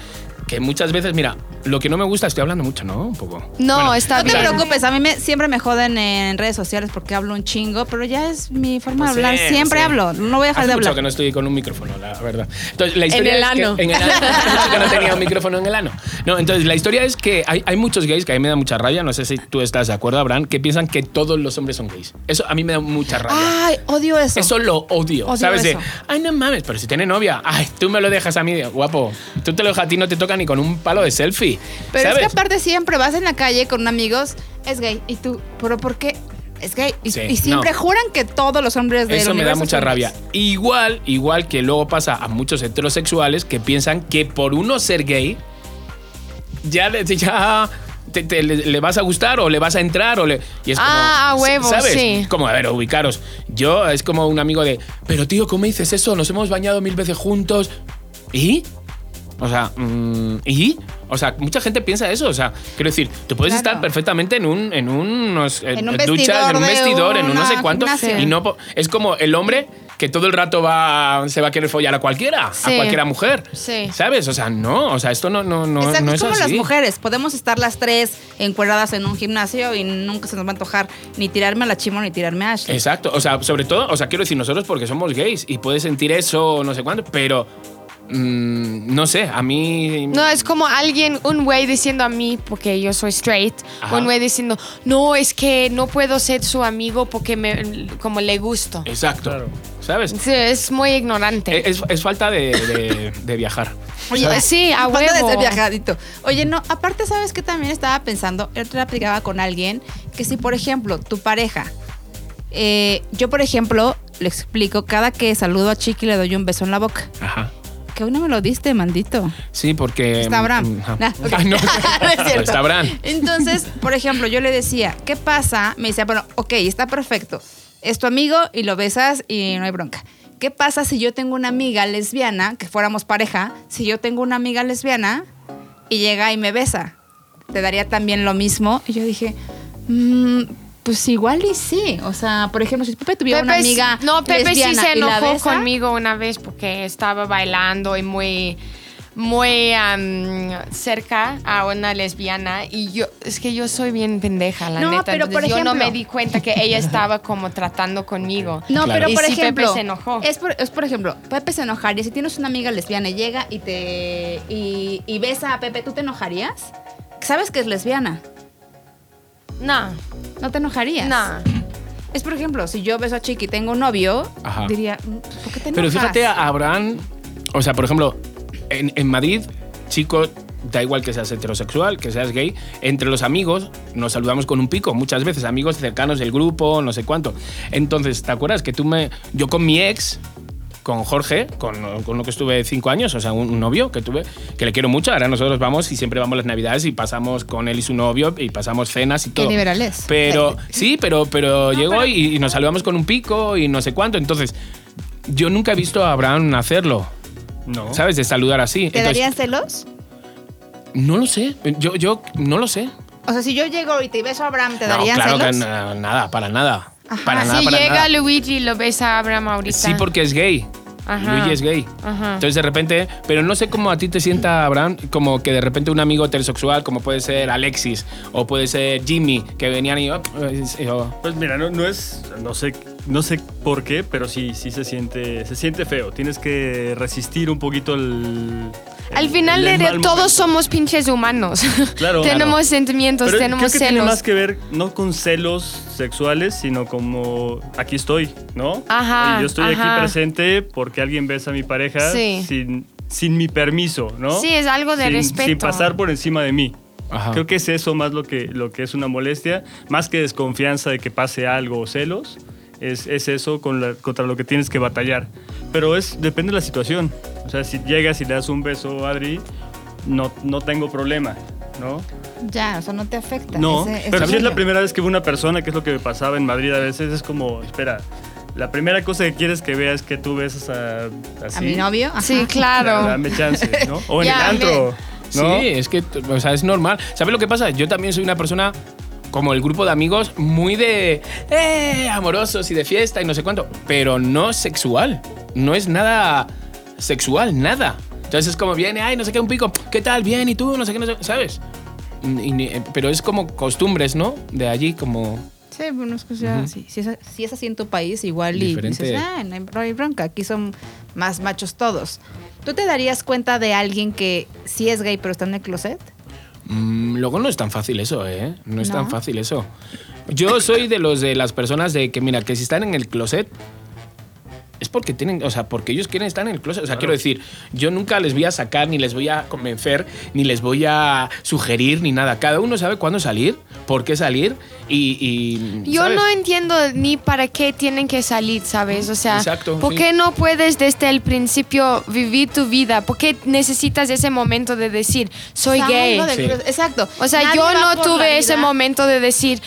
que muchas veces, mira, lo que no me gusta, estoy hablando mucho, ¿no? Un poco. No, Bueno, está No te bien. preocupes, a mí me, siempre me joden en redes sociales porque hablo un chingo, pero ya es mi forma Pues de hablar. sí, siempre sí. hablo, no voy a dejar Hace de mucho hablar. que no estoy con un micrófono, la verdad. Entonces, la historia el es que- ano. en el ano. Mucho que no tenía un micrófono en el ano. No, entonces la historia es que hay, hay muchos gays que a mí me da mucha rabia, no sé si tú estás de acuerdo, Abraham, que piensan que todos los hombres son gays. Eso a mí me da mucha rabia. Ay, odio eso. Eso lo odio, Odio ¿sabes? eso. De, ay, no mames, pero si tiene novia, ay, tú me lo dejas a mí, guapo. Tú te lo dejas a ti, no te toca ni con un palo de selfie. Pero ¿sabes? es que aparte siempre vas en la calle con amigos, es gay. Y tú, ¿pero por qué? Es gay. Y, Sí, y siempre no. juran que todos los hombres del Eso me da mucha rabia. Igual, igual que luego pasa a muchos heterosexuales que piensan que por uno ser gay, ya, ya te, te- le, le vas a gustar o le vas a entrar o le. Y es como, Ah, a huevo, ¿sabes? sí. Como, a ver, ubicaros. Yo es como un amigo de, pero tío, ¿cómo dices eso? Nos hemos bañado mil veces juntos. ¿Y? O sea, mm, ¿y? O sea, mucha gente piensa eso. O sea, quiero decir, tú puedes Claro. estar perfectamente en un, en unos eh, En un duchas, en un vestidor, en un no sé cuánto. gimnasia. Y no es como el hombre que todo el rato va se va a querer follar a cualquiera, a Sí. cualquiera mujer. Sí. ¿Sabes? O sea, no, o sea, esto no, no, no, Exacto, no es es como así. las mujeres. Podemos estar las tres encueradas en un gimnasio y nunca se nos va a antojar ni tirarme a la chimo ni tirarme a Ashley. Exacto, o sea, sobre todo, o sea, quiero decir nosotros porque somos gays y puedes sentir eso, no sé cuánto, pero mm, no sé, a mí No, es como alguien, un güey diciendo a mí, porque yo soy straight, Ajá. un güey diciendo, no, es que no puedo ser su amigo porque me, como le gusto. Exacto. Claro. ¿Sabes? Sí, es muy ignorante. Es, es falta de, de- de viajar. Oye, sí, a Falta de huevo. ser viajadito. Oye, no, aparte, ¿sabes que También estaba pensando, el otro día platicaba con alguien, que si, por ejemplo, tu pareja, eh, yo, por ejemplo, le explico, cada que saludo a Chiqui le doy un beso en la boca. Ajá. Que hoy no me lo diste, maldito. Sí, porque. Está Abraham. Nah, ok. Ay, no. Cierto. Está Abraham. Entonces, por ejemplo, yo le decía, ¿qué pasa? Me decía, bueno, ok, está perfecto. Es tu amigo y lo besas y no hay bronca. ¿Qué pasa si yo tengo una amiga lesbiana, que fuéramos pareja, si yo tengo una amiga lesbiana y llega y me besa? ¿Te daría también lo mismo? Y yo dije, "Mm, pues igual y sí. O sea, por ejemplo, si Pepe tuviera una Pepe amiga no, Pepe sí se enojó conmigo una vez porque estaba bailando y muy, muy am, cerca a una lesbiana y yo, es que yo soy bien pendeja, la No, neta. pero por entonces yo no ejemplo- me di cuenta que ella estaba como tratando conmigo. No, Claro. pero Y por ejemplo, Pepe se enojó. Es, por, es por ejemplo, Pepe se enojaría. Si tienes una amiga lesbiana y llega y te y, y besa a Pepe, ¿tú te enojarías? Sabes que es lesbiana. No, ¿No te enojarías? no. Es por ejemplo, si yo beso a Chiqui y tengo un novio, Ajá. diría, "Mm, ¿por qué te Pero enojas? fíjate, a Abraham, o sea, por ejemplo, en, en Madrid, chicos, da igual que seas heterosexual, que seas gay, entre los amigos nos saludamos con un pico, muchas veces, amigos cercanos del grupo, no sé cuánto. Entonces, ¿te acuerdas que tú me. Yo con mi ex. Con Jorge, con, con lo que estuve cinco años, o sea, un, un novio que tuve, que le quiero mucho. Ahora nosotros vamos y siempre vamos las navidades y pasamos con él y su novio y pasamos cenas y todo. liberales. Pero, sí, pero, pero llegó Y, y nos saludamos con un pico y no sé cuánto. Entonces, yo nunca he visto a Abraham hacerlo, No. ¿sabes? De saludar así. ¿Te Entonces, darían celos? No lo sé. Yo, yo no lo sé. O sea, si yo llego y te beso a Abraham, ¿te no, darían claro celos? que na- nada, para nada. Ajá. Para nada, si para llega nada. Luigi y lo besa a Abraham ahorita. Sí, porque es gay. Ajá. Luigi es gay. Ajá. Entonces de repente, pero no sé cómo a ti te sienta Abraham, como que de repente un amigo heterosexual, como puede ser Alexis o puede ser Jimmy, que venían y... oh, oh, Pues mira, no, no es, no sé no sé por qué, pero sí, sí se siente, se siente feo. Tienes que resistir un poquito el. Al final mal todos momento. somos pinches humanos. Claro. tenemos Claro. sentimientos, Pero tenemos creo que celos. tiene más que ver no con celos sexuales, sino como aquí estoy, ¿no? Ajá, yo estoy ajá. aquí presente porque alguien besa a mi pareja Sí. sin, sin mi permiso, ¿no? Sí, es algo de sin, respeto. Sin pasar por encima de mí. Ajá. Creo que es eso más lo que, lo que es una molestia, más que desconfianza de que pase algo o celos, es, es eso con la- contra lo que tienes que batallar. Pero es depende de la situación. O sea, si llegas y le das un beso a Adri, no, no tengo problema, ¿no? Ya, o sea, no te afecta. No, Ese- ese pero si es la primera vez que veo una persona, que es lo que me pasaba en Madrid a veces, es como, espera, la primera cosa que quieres que veas que tú besas a, así, ¿A mi novio? Ajá. Sí, claro. Dame chance, ¿no? O en Ya, el antro, ¿no? Sí, es que, o sea, es normal. ¿Sabes lo que pasa? Yo también soy una persona como el grupo de amigos muy de eh, amorosos y de fiesta y no sé cuánto, pero no sexual. No es nada sexual, nada. Entonces es como viene, ay, no sé qué, un pico, ¿qué tal? Bien, ¿y tú? No sé qué, no sé, ¿sabes? Y ni- eh, pero es como costumbres, ¿no? De allí, como... Sí, bueno, es que ya, sí, si, es, si es así en tu país, igual y Diferente. dices, ah, no hay bronca, aquí son más machos todos. ¿Tú te darías cuenta de alguien que sí es gay pero está en el closet? Mm, luego no es tan fácil eso, ¿eh? No es ¿No? tan fácil eso. Yo soy de los de las personas de que, mira, que si están en el closet, es porque tienen, o sea, porque ellos quieren estar en el closet. O sea, quiero decir, yo nunca les voy a sacar, ni les voy a convencer, ni les voy a sugerir, ni nada. Cada uno sabe cuándo salir, por qué salir y. y, Yo ¿sabes? no entiendo ni para qué tienen que salir, ¿sabes? O sea, Exacto, ¿por sí. qué no puedes desde el principio vivir tu vida? ¿Por qué necesitas ese momento de decir, soy gay? Sí. Exacto. O sea, Nadie yo no tuve ese momento de decir,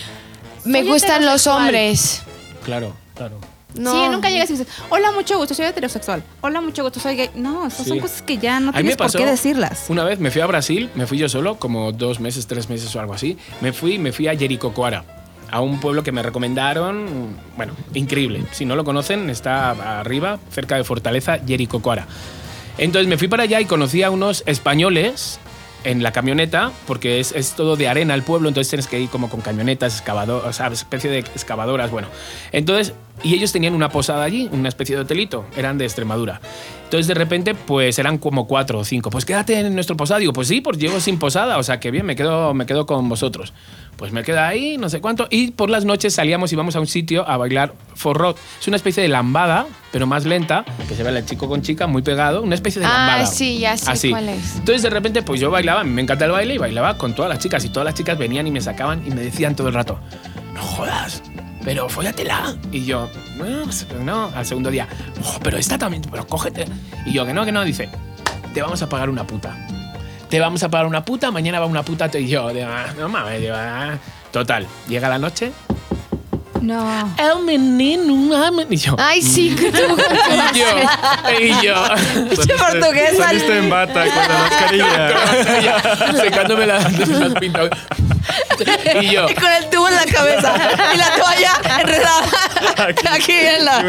me Soy gustan los hombres. Claro. Claro. No. Sí, nunca llegas y dices, hola, mucho gusto, soy heterosexual. Hola, mucho gusto, soy gay. No, esas Sí. son cosas que ya no tienes por qué decirlas. Una vez me fui a Brasil, me fui yo solo, como dos meses, tres meses o algo así. Me fui, me fui a Jericocoara, a un pueblo que me recomendaron. Bueno, increíble. Si no lo conocen, está arriba, cerca de Fortaleza, Jericocoara. Entonces me fui para allá y conocí a unos españoles en la camioneta, porque es, es todo de arena el pueblo, entonces tienes que ir como con camionetas, excavadoras, o sea, especie de excavadoras, bueno. Entonces, y ellos tenían una posada allí, una especie de hotelito, eran de Extremadura. Entonces, de repente, pues eran como cuatro o cinco. Pues quédate en nuestro posada. Pues sí, pues llego sin posada, o sea, que bien, me quedo, me quedo con vosotros. Pues me quedo ahí, no sé cuánto. Y por las noches salíamos y íbamos a un sitio a bailar forró. Es una especie de lambada, pero más lenta, que se ve el chico con chica muy pegado, una especie de Ah, lambada. sí, ya sé Así. cuál es. Entonces de repente pues yo bailaba, me encanta el baile y bailaba con todas las chicas y todas las chicas venían y me sacaban y me decían todo el rato, no jodas, pero fóllatela. Y yo, no, pues, no, al segundo día, "Oh, pero esta también, pero cógete. Y yo, que no, que no, dice, te vamos a pagar una puta. Te vamos a pagar una puta, mañana va una puta. Y yo, digo, "Ah, no mames, digo, ah". total, llega la noche. No. El menino, men-". y yo, Ay, sí, que tú. y yo, y yo. Pinche portugués, Saliste en bata con la mascarilla. Ya, secándome las, las pintas. Y yo, Y con el tubo en la cabeza y la toalla enredada aquí en la...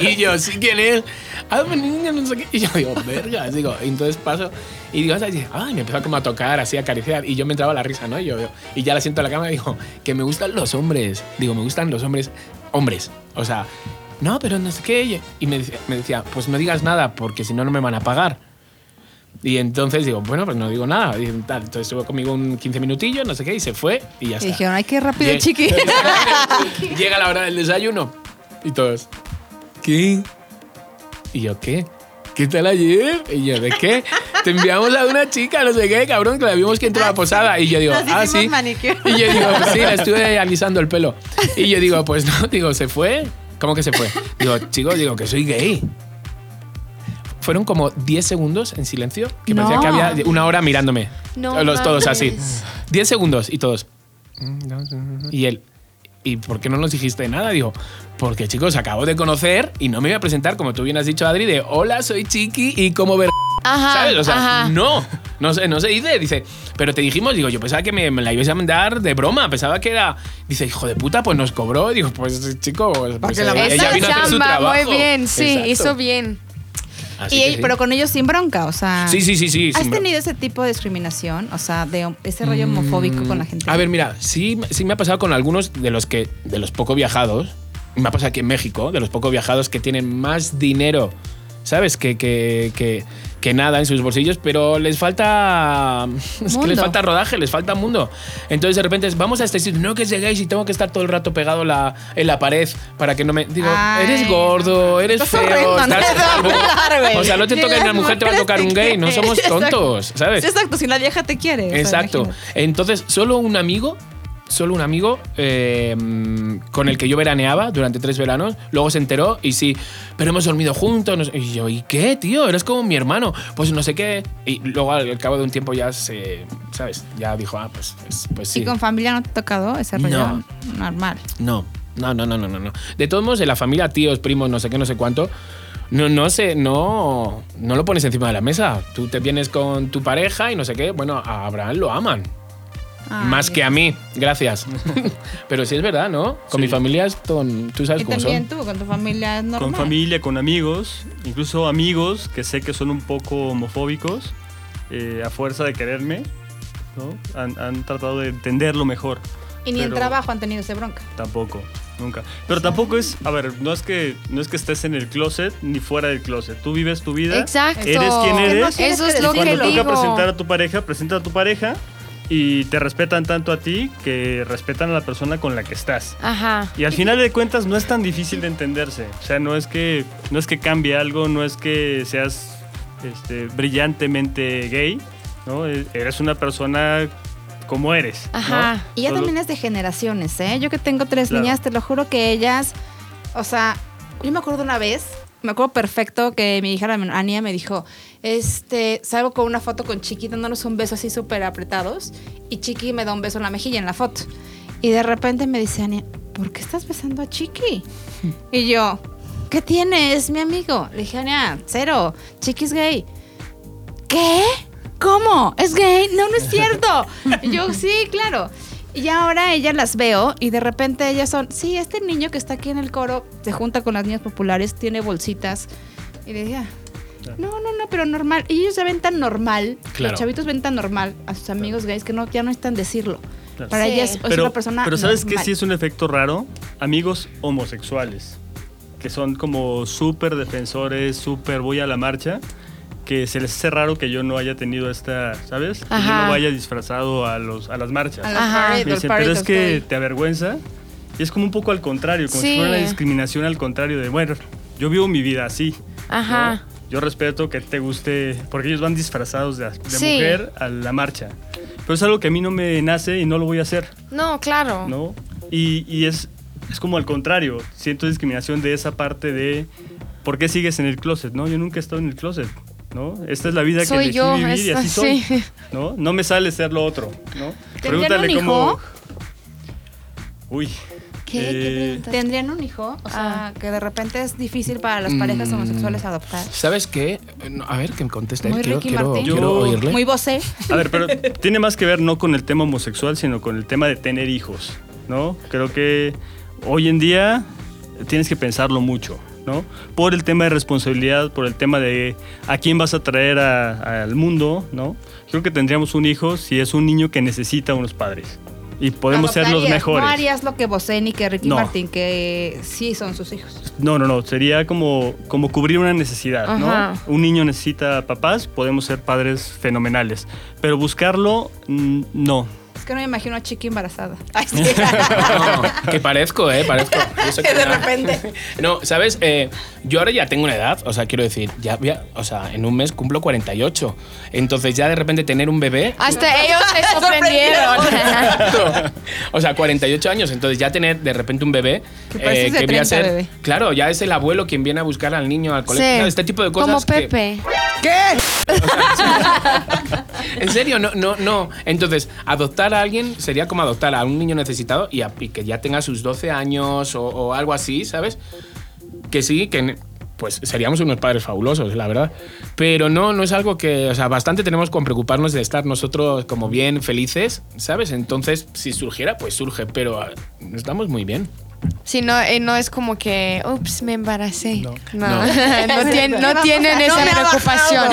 Y yo, ¿sí quién es? Ah, mi niña, no sé qué. Y yo digo, verga, digo, y entonces paso y digo, ay, ay, me empezó como a tocar, así a acariciar, y yo me entraba la risa, ¿no? Y, yo, y ya la siento en la cama y digo, que me gustan los hombres. Digo, me gustan los hombres, hombres. O sea, no, pero no sé qué. Y me decía, me decía, pues no digas nada, porque si no, no me van a pagar. Y entonces digo, bueno, pues no digo nada. Y tal. Entonces estuvo conmigo un 15 minutillos, no sé qué, y se fue y ya Y está. dijeron, ay, qué rápido, Llega- chiqui. Llega la hora del desayuno y todos, ¿qué? Y yo, ¿qué? ¿Qué tal ayer? Y yo, ¿de qué? Te enviamos a una chica, no sé qué, cabrón, que la vimos que entró a la posada. Y yo digo, Nos ah, sí. manicure. Y yo digo, sí, la estuve alisando el pelo. Y yo digo, pues no, digo, ¿se fue? ¿Cómo que se fue? Digo, chicos, digo que soy gay. Fueron como 10 segundos en silencio, que No. parecía que había una hora mirándome. No Los, todos así. mames. 10 segundos y todos. Y él, ¿y por qué no nos dijiste nada? Digo, porque chicos, acabo de conocer y no me voy a presentar, como tú bien has dicho, Adri, de hola, soy Chiqui y como ver. Ajá. ¿Sabes? O sea, ajá. no, no se, no se dice. Dice, pero te dijimos, digo, yo pensaba que me, me la ibas a mandar de broma, pensaba que era. Dice, hijo de puta, pues nos cobró. Digo, pues chico, pues, que la eh, ella vino a hacer su chamba, trabajo. muy bien, sí, Exacto. hizo bien. Así Y, que sí. Pero con ellos sin bronca, o sea... Sí, sí, sí, sí. ¿Has tenido ese tipo de discriminación? O sea, de ese rollo homofóbico con la gente. A ver, mira, sí, sí me ha pasado con algunos de los que, de los poco viajados, me ha pasado aquí en México, de los pocos viajados que tienen más dinero, ¿sabes? Que, que, que, que nada en sus bolsillos, pero les falta. Es que les falta rodaje, les falta mundo. Entonces de repente es, vamos a este sitio, no que gays y tengo que estar todo el rato pegado la, en la pared para que no me. Digo, Ay, eres gordo, eres feo, horrendo, no estás te va a calvo". hablar, güey. O sea, no te toca una mujer, te va a tocar un gay, no somos tontos, ¿sabes? Exacto, si la vieja te quiere. Exacto. Entonces, solo un amigo, solo un amigo eh, con el que yo veraneaba durante tres veranos, luego se enteró y sí, pero hemos dormido juntos. no sé- Y yo, ¿y qué, tío? Eres como mi hermano. Pues no sé qué. Y luego al cabo de un tiempo ya se, ¿sabes? Ya dijo, ah, pues, pues, pues sí. ¿Y con familia no te ha tocado ese rollo No. normal? No, no, no, no, no, no, no. De todos modos, de la familia, tíos, primos, no sé qué, no sé cuánto, no, no sé, no, no lo pones encima de la mesa. Tú te vienes con tu pareja y no sé qué. Bueno, a Abraham lo aman. Ay, Más que a mí, gracias. Pero sí es verdad, ¿no? Con Sí. mi familia es ton- tú sabes Y cómo también son. tú, con tu familia es normal. Con familia, con amigos, incluso amigos que sé que son un poco homofóbicos, eh, a fuerza de quererme, ¿no? Han, han tratado de entenderlo mejor. Y ni en Pero trabajo han tenido ese bronca. Tampoco, nunca. Pero tampoco es, a ver, no es que no es que estés en el closet ni fuera del closet. Tú vives tu vida. Exacto. Eres quien eres. Eso es lo Y que cuando digo. toca presentar a tu pareja, presenta a tu pareja y te respetan tanto a ti que respetan a la persona con la que estás. Ajá. Y al final de cuentas no es tan difícil de entenderse. O sea, no es que, no es que cambie algo, no es que seas este, brillantemente gay, ¿no? E- Eres una persona como eres. ¿no? Ajá. Y ya Solo- también es de generaciones, ¿eh? Yo que tengo tres Claro. niñas, te lo juro que ellas, o sea, yo me acuerdo una vez, me acuerdo perfecto que mi hija la Ania me dijo, este, salgo con una foto con Chiqui dándonos un beso así súper apretados y Chiqui me da un beso en la mejilla en la foto. Y de repente me dice Ania, ¿por qué estás besando a Chiqui? Y yo, ¿qué tiene? Es mi amigo. Le dije, Ania, cero, Chiqui es gay. ¿Qué? ¿Cómo? ¿Es gay? No, no es cierto. Y yo, sí, claro. Y ahora ellas las veo y de repente ellas son, sí, este niño que está aquí en el coro se junta con las niñas populares, tiene bolsitas. Y le decía, no, no, no, pero normal. Y ellos se ven tan normal, Claro. los chavitos ven tan normal a sus amigos gays que no, ya no están decirlo. Claro. Para Sí. ellas es Pero, una persona pero ¿sabes qué sí es un efecto raro? Amigos homosexuales, que son como súper defensores, súper voy a la marcha, que se les hace raro que yo no haya tenido esta, ¿sabes? Que yo Ajá. no vaya disfrazado a, los, a las marchas. Ajá. Me dicen, pero es que gay". te avergüenza. Y es como un poco al contrario, como si Sí. fuera una discriminación al contrario de, bueno, yo vivo mi vida así. ¿no? Ajá. Yo respeto que te guste, porque ellos van disfrazados de, de Sí. mujer a la marcha. Pero es algo que a mí no me nace y no lo voy a hacer, No, claro. ¿no? Y, y es, es como al contrario, siento discriminación de esa parte de, ¿por qué sigues en el closet? No, yo nunca he estado en el closet, ¿no? Esta es la vida que elegí yo, vivir y esa- así soy, sí. ¿no? No me sale ser lo otro, ¿no? ¿Tendrían un hijo? Uy. ¿Qué? ¿Qué Eh, preguntas? ¿Tendrían un hijo? O sea, Ah. que de repente es difícil para las parejas Mm. homosexuales adoptar. ¿Sabes qué? A ver, que me conteste. Muy quiero, Ricky quiero, Martin. quiero Yo- oírle. Muy vocé. A ver, pero tiene más que ver no con el tema homosexual, sino con el tema de tener hijos, ¿no? Creo que hoy en día tienes que pensarlo mucho, ¿no? Por el tema de responsabilidad, por el tema de a quién vas a traer a- al mundo, ¿no? Creo que tendríamos un hijo si es un niño que necesita unos padres. Y podemos ser los mejores. No harías lo que que Ricky No. Martin, que sí son sus hijos. No, no, no. Sería como, como cubrir una necesidad, ¿no? Ajá. Un niño necesita papás, podemos ser padres fenomenales. Pero buscarlo, mm, no. Que no me imagino a Chiqui embarazada. Ay, sí. No, que parezco, ¿eh? Parezco. Yo que De repente. No, ¿sabes? Eh, yo ahora ya tengo una edad, o sea, quiero decir, ya, ya- o sea, en un mes cumplo 48. Entonces ya de repente tener un bebé... Hasta ellos se sorprendieron. o sea, 48 años, entonces ya tener de repente un bebé... Que pareces de voy a 30, bebé. Claro, ya es el abuelo quien viene a buscar al niño al colegio. Sí. Este tipo de cosas Como que- Pepe. En serio, no, no, no. Entonces, adoptar a alguien sería como adoptar a un niño necesitado y, a- y que ya tenga sus 12 años o, o algo así, ¿sabes? Que sí, que pues seríamos unos padres fabulosos, la verdad. Pero no, no es algo que, o sea, bastante tenemos con preocuparnos de estar nosotros como bien felices, ¿sabes? Entonces, si surgiera, pues surge, pero ah, estamos muy bien. Sí, no, eh, no es como que, ups, me embaracé. No, no, No. tien- no tienen esa no me ha preocupación.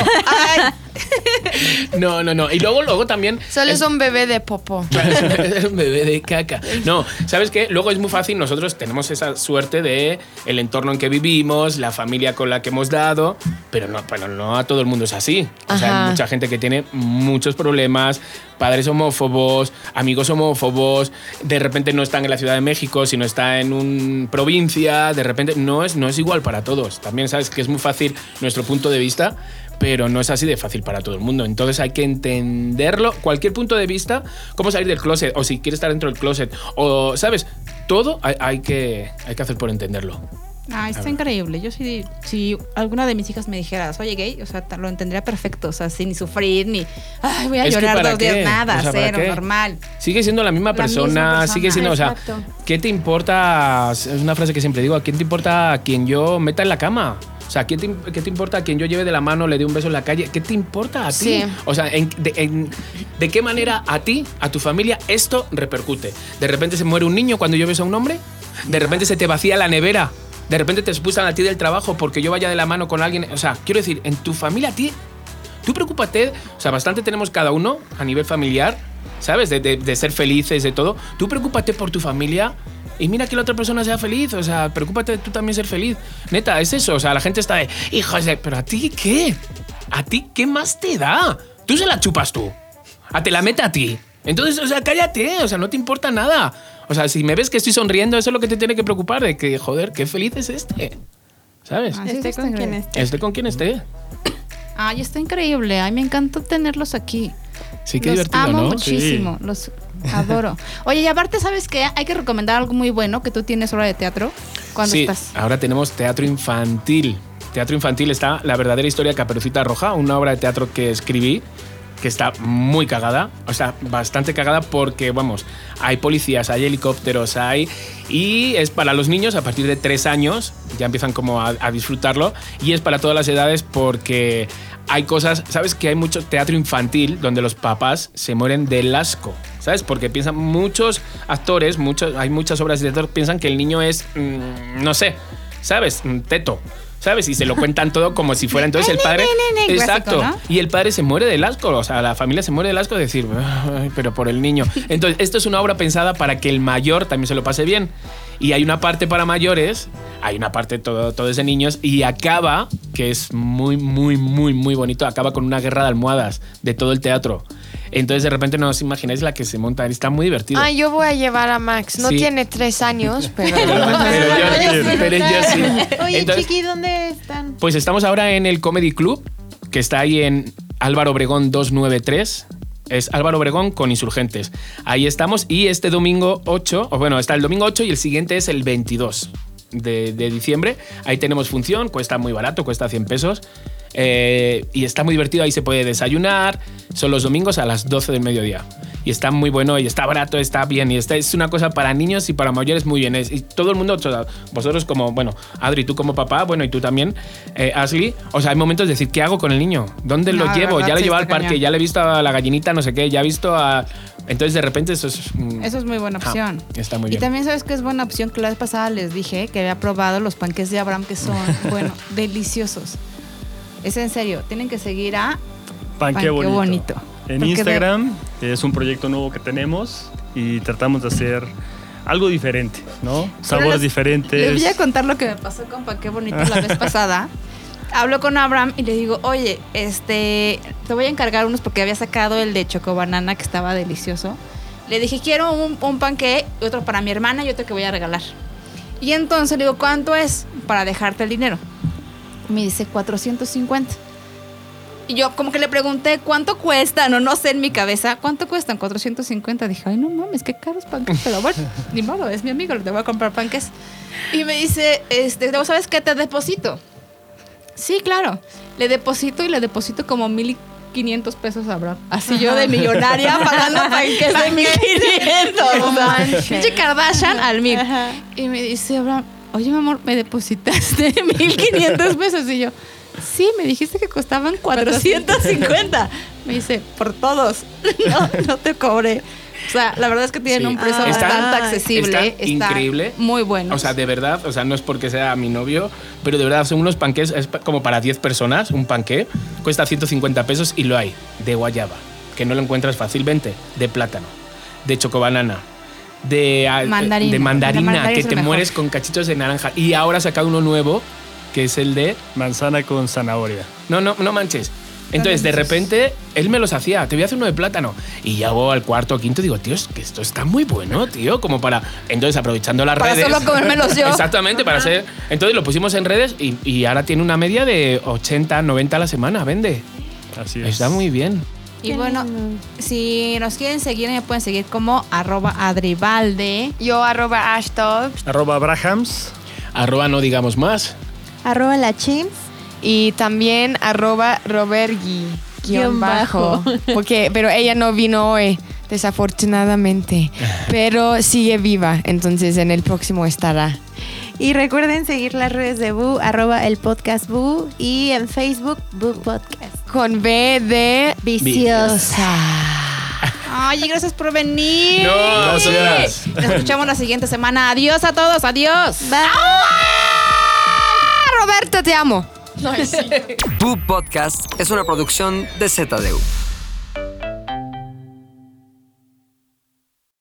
No, no, no. Y luego, luego también. Solo es- un bebé de popo. es un bebé de caca. No, ¿sabes qué? Luego es muy fácil. Nosotros tenemos esa suerte de el entorno en que vivimos, la familia con la que hemos dado, pero no, pero no a todo el mundo es así. O sea, hay mucha gente que tiene muchos problemas, padres homófobos, amigos homófobos, de repente no están en la Ciudad de México, sino está en una provincia, de repente no es, no es igual para todos. También sabes que es muy fácil nuestro punto de vista, pero no es así de fácil para todo el mundo. Entonces hay que entenderlo, cualquier punto de vista, cómo salir del closet, o si quieres estar dentro del closet, o, ¿sabes? Todo hay, hay que, hay que hacer por entenderlo. Ah, está increíble. Yo sí, si alguna de mis hijas me dijera, oye gay, o sea, lo entendería perfecto, o sea, sin sufrir, ni, ay, voy a Es llorar ¿para dos qué? días, nada, O sea, ¿para cero, qué? normal. Sigue siendo la misma La persona, misma persona, sigue siendo, o sea, exacto. ¿qué te importa? Es una frase que siempre digo, ¿a quién te importa a quien yo meta en la cama? O sea, ¿qué te, qué te importa a quien yo lleve de la mano, le dé un beso en la calle? ¿Qué te importa a ti? Sí. O sea, ¿en, de, en- ¿de qué manera a ti, a tu familia, esto repercute? ¿De repente se muere un niño cuando yo beso a un hombre? ¿De repente se te vacía la nevera? ¿De repente te expulsan a ti del trabajo porque yo vaya de la mano con alguien? O sea, quiero decir, en tu familia, a ti, Tú preocúpate, o sea, bastante tenemos cada uno a nivel familiar, ¿sabes? De, de- de ser felices, de todo. Tú preocúpate por tu familia y mira que la otra persona sea feliz, o sea, preocúpate de tú también ser feliz. Neta, es eso, o sea, la gente está de, hijos de, pero a ti qué? ¿A ti qué más te da? Tú se la chupas tú. A te la mete a ti. Entonces, o sea, cállate, o sea, no te importa nada. O sea, si me ves que estoy sonriendo, eso es lo que te tiene que preocupar, de que, joder, qué feliz es este. ¿Sabes? Ah, sí, Esté con quien esté. Esté con quien esté. Ay, está increíble. Ay, me encantó tenerlos aquí. Sí, qué los divertido, amo ¿no? muchísimo. Los adoro. Oye, y aparte, ¿sabes qué? Hay que recomendar algo muy bueno que tú tienes hora de teatro cuando sí, estás. ahora tenemos teatro infantil. Teatro infantil está La verdadera historia de Caperucita Roja, una obra de teatro que escribí que está muy cagada, o sea, bastante cagada porque, vamos, hay policías, hay helicópteros, hay... Y es para los niños a partir de tres años, ya empiezan como a, a disfrutarlo, y es para todas las edades porque hay cosas, ¿sabes? Que hay mucho teatro infantil donde los papás se mueren del asco, ¿sabes? Porque piensan muchos actores, muchos, hay muchas obras de teatro, piensan que el niño es, mm, no sé, ¿sabes? Mm, Teto. ¿Sabes? Y se lo cuentan todo como si fuera entonces el padre. Exacto. clásico, ¿no? Y el padre se muere del asco, o sea, la familia se muere del asco de decir, "Ay, pero por el niño. Entonces, esto es una obra pensada para que el mayor también se lo pase bien. Y hay una parte para mayores, hay una parte todo, todo es de niños, y acaba, que es muy, muy, muy, muy bonito, acaba con una guerra de almohadas de todo el teatro. Entonces, de repente, no os imagináis la que se monta, está muy divertido. Ah, yo voy a llevar a Max. No Sí. tiene tres años, pero... pero, yo, pero yo sí. Oye, Entonces, Chiqui, ¿dónde están? Pues estamos ahora en el Comedy Club, que está ahí en Álvaro Obregón 293. Es Álvaro Obregón con Insurgentes. Ahí estamos y este domingo 8, o bueno, está el domingo 8 y el siguiente es el 22 de, diciembre. Ahí tenemos función, cuesta muy barato, cuesta 100 pesos. Eh, y está muy divertido, ahí se puede desayunar. Son los domingos a las 12 del mediodía. Y está muy bueno y está barato, está bien. Y esta es una cosa para niños y para mayores muy bien. Es- y todo el mundo, vosotros como, bueno, Adri, tú como papá, bueno, y tú también, eh, Ashley. O sea, hay momentos de decir, ¿qué hago con el niño? ¿Dónde No, lo llevo? verdad, Ya lo sí llevo está al parque, cañón. ya le he visto a la gallinita, no sé qué, ya he visto a... Entonces, de repente, eso es... mm, Eso es muy buena opción. está muy y bien. también sabes que es buena opción que la vez pasada les dije que había probado los panques de Abraham que son, bueno, deliciosos. Es en serio, tienen que seguir a Pan, Pan, qué qué bonito. bonito. En Porque de- Instagram es un proyecto nuevo que tenemos y tratamos de hacer algo diferente, ¿no? Sabores les- diferentes. Les voy a contar lo que me pasó con Pan Qué Bonito la vez pasada. Hablo con Abraham y le digo, oye, este, te voy a encargar unos porque había sacado el de chocobanana que estaba delicioso. Le dije, quiero un, un panqué, otro para mi hermana y otro que voy a regalar. Y entonces le digo, ¿cuánto es para dejarte el dinero? Me dice 450. Y yo como que le pregunté, ¿cuánto cuestan? O no sé en mi cabeza, ¿cuánto cuestan? 450. Dije, ay, no mames, qué caros panques. Pero bueno, ni modo, es mi amigo, le voy a comprar panques. Y me dice, este, ¿sabes qué? Te deposito. Sí, claro. Le deposito y le deposito como 1500 pesos a Abraham. Así yo de millonaria pagando panques de 1500. O sea, Kardashian al mil. Ajá. Y me dice Abraham, oye, mi amor, me depositaste 1500 pesos. Y yo, sí, me dijiste que costaban 450. Me dice, por todos. No, no te cobré. O sea, la verdad es que tienen Sí. un precio Ah, Está- bastante accesible. está increíble. Muy bueno. O sea, de verdad, o sea, no es porque sea mi novio, pero de verdad son unos panqués, es como para 10 personas, un panqué, cuesta 150 pesos y lo hay de guayaba, que no lo encuentras fácilmente, de plátano, de chocobanana, de, ah, Mandarina. de mandarina, De mandarina que te mejor. mueres con cachitos de naranja. Y ahora ha sacado uno nuevo, que es el de... Manzana con zanahoria. No, no, no manches. Entonces, de repente, él me los hacía. Te voy a hacer uno de plátano. Y llego al cuarto o quinto y digo, tío, es que esto está muy bueno, tío. Como para. Entonces, aprovechando las Para redes. solo comérmelos yo. Exactamente, para ser. Entonces, lo pusimos en redes y, y ahora tiene una media de 80, 90 a la semana. Vende. Así es. Está muy bien. y bueno, si nos quieren seguir, me pueden seguir como arroba adribalde. Yo arroba ashtop Arroba Abrahams. Arroba no digamos más. Arroba la chimps. y también arroba robergi guion bajo. bajo. Porque, pero ella no vino hoy, desafortunadamente. Pero sigue viva, entonces en el próximo estará. Y recuerden seguir las redes de Boo, arroba el podcast Boo y en Facebook Boo Podcast. Con B de Viciosa. Ay, gracias por venir. No, gracias. Nos escuchamos la siguiente semana. Adiós a todos. Adiós. ¡Ah, Roberto, te amo. Boo Podcast es una producción de ZDU.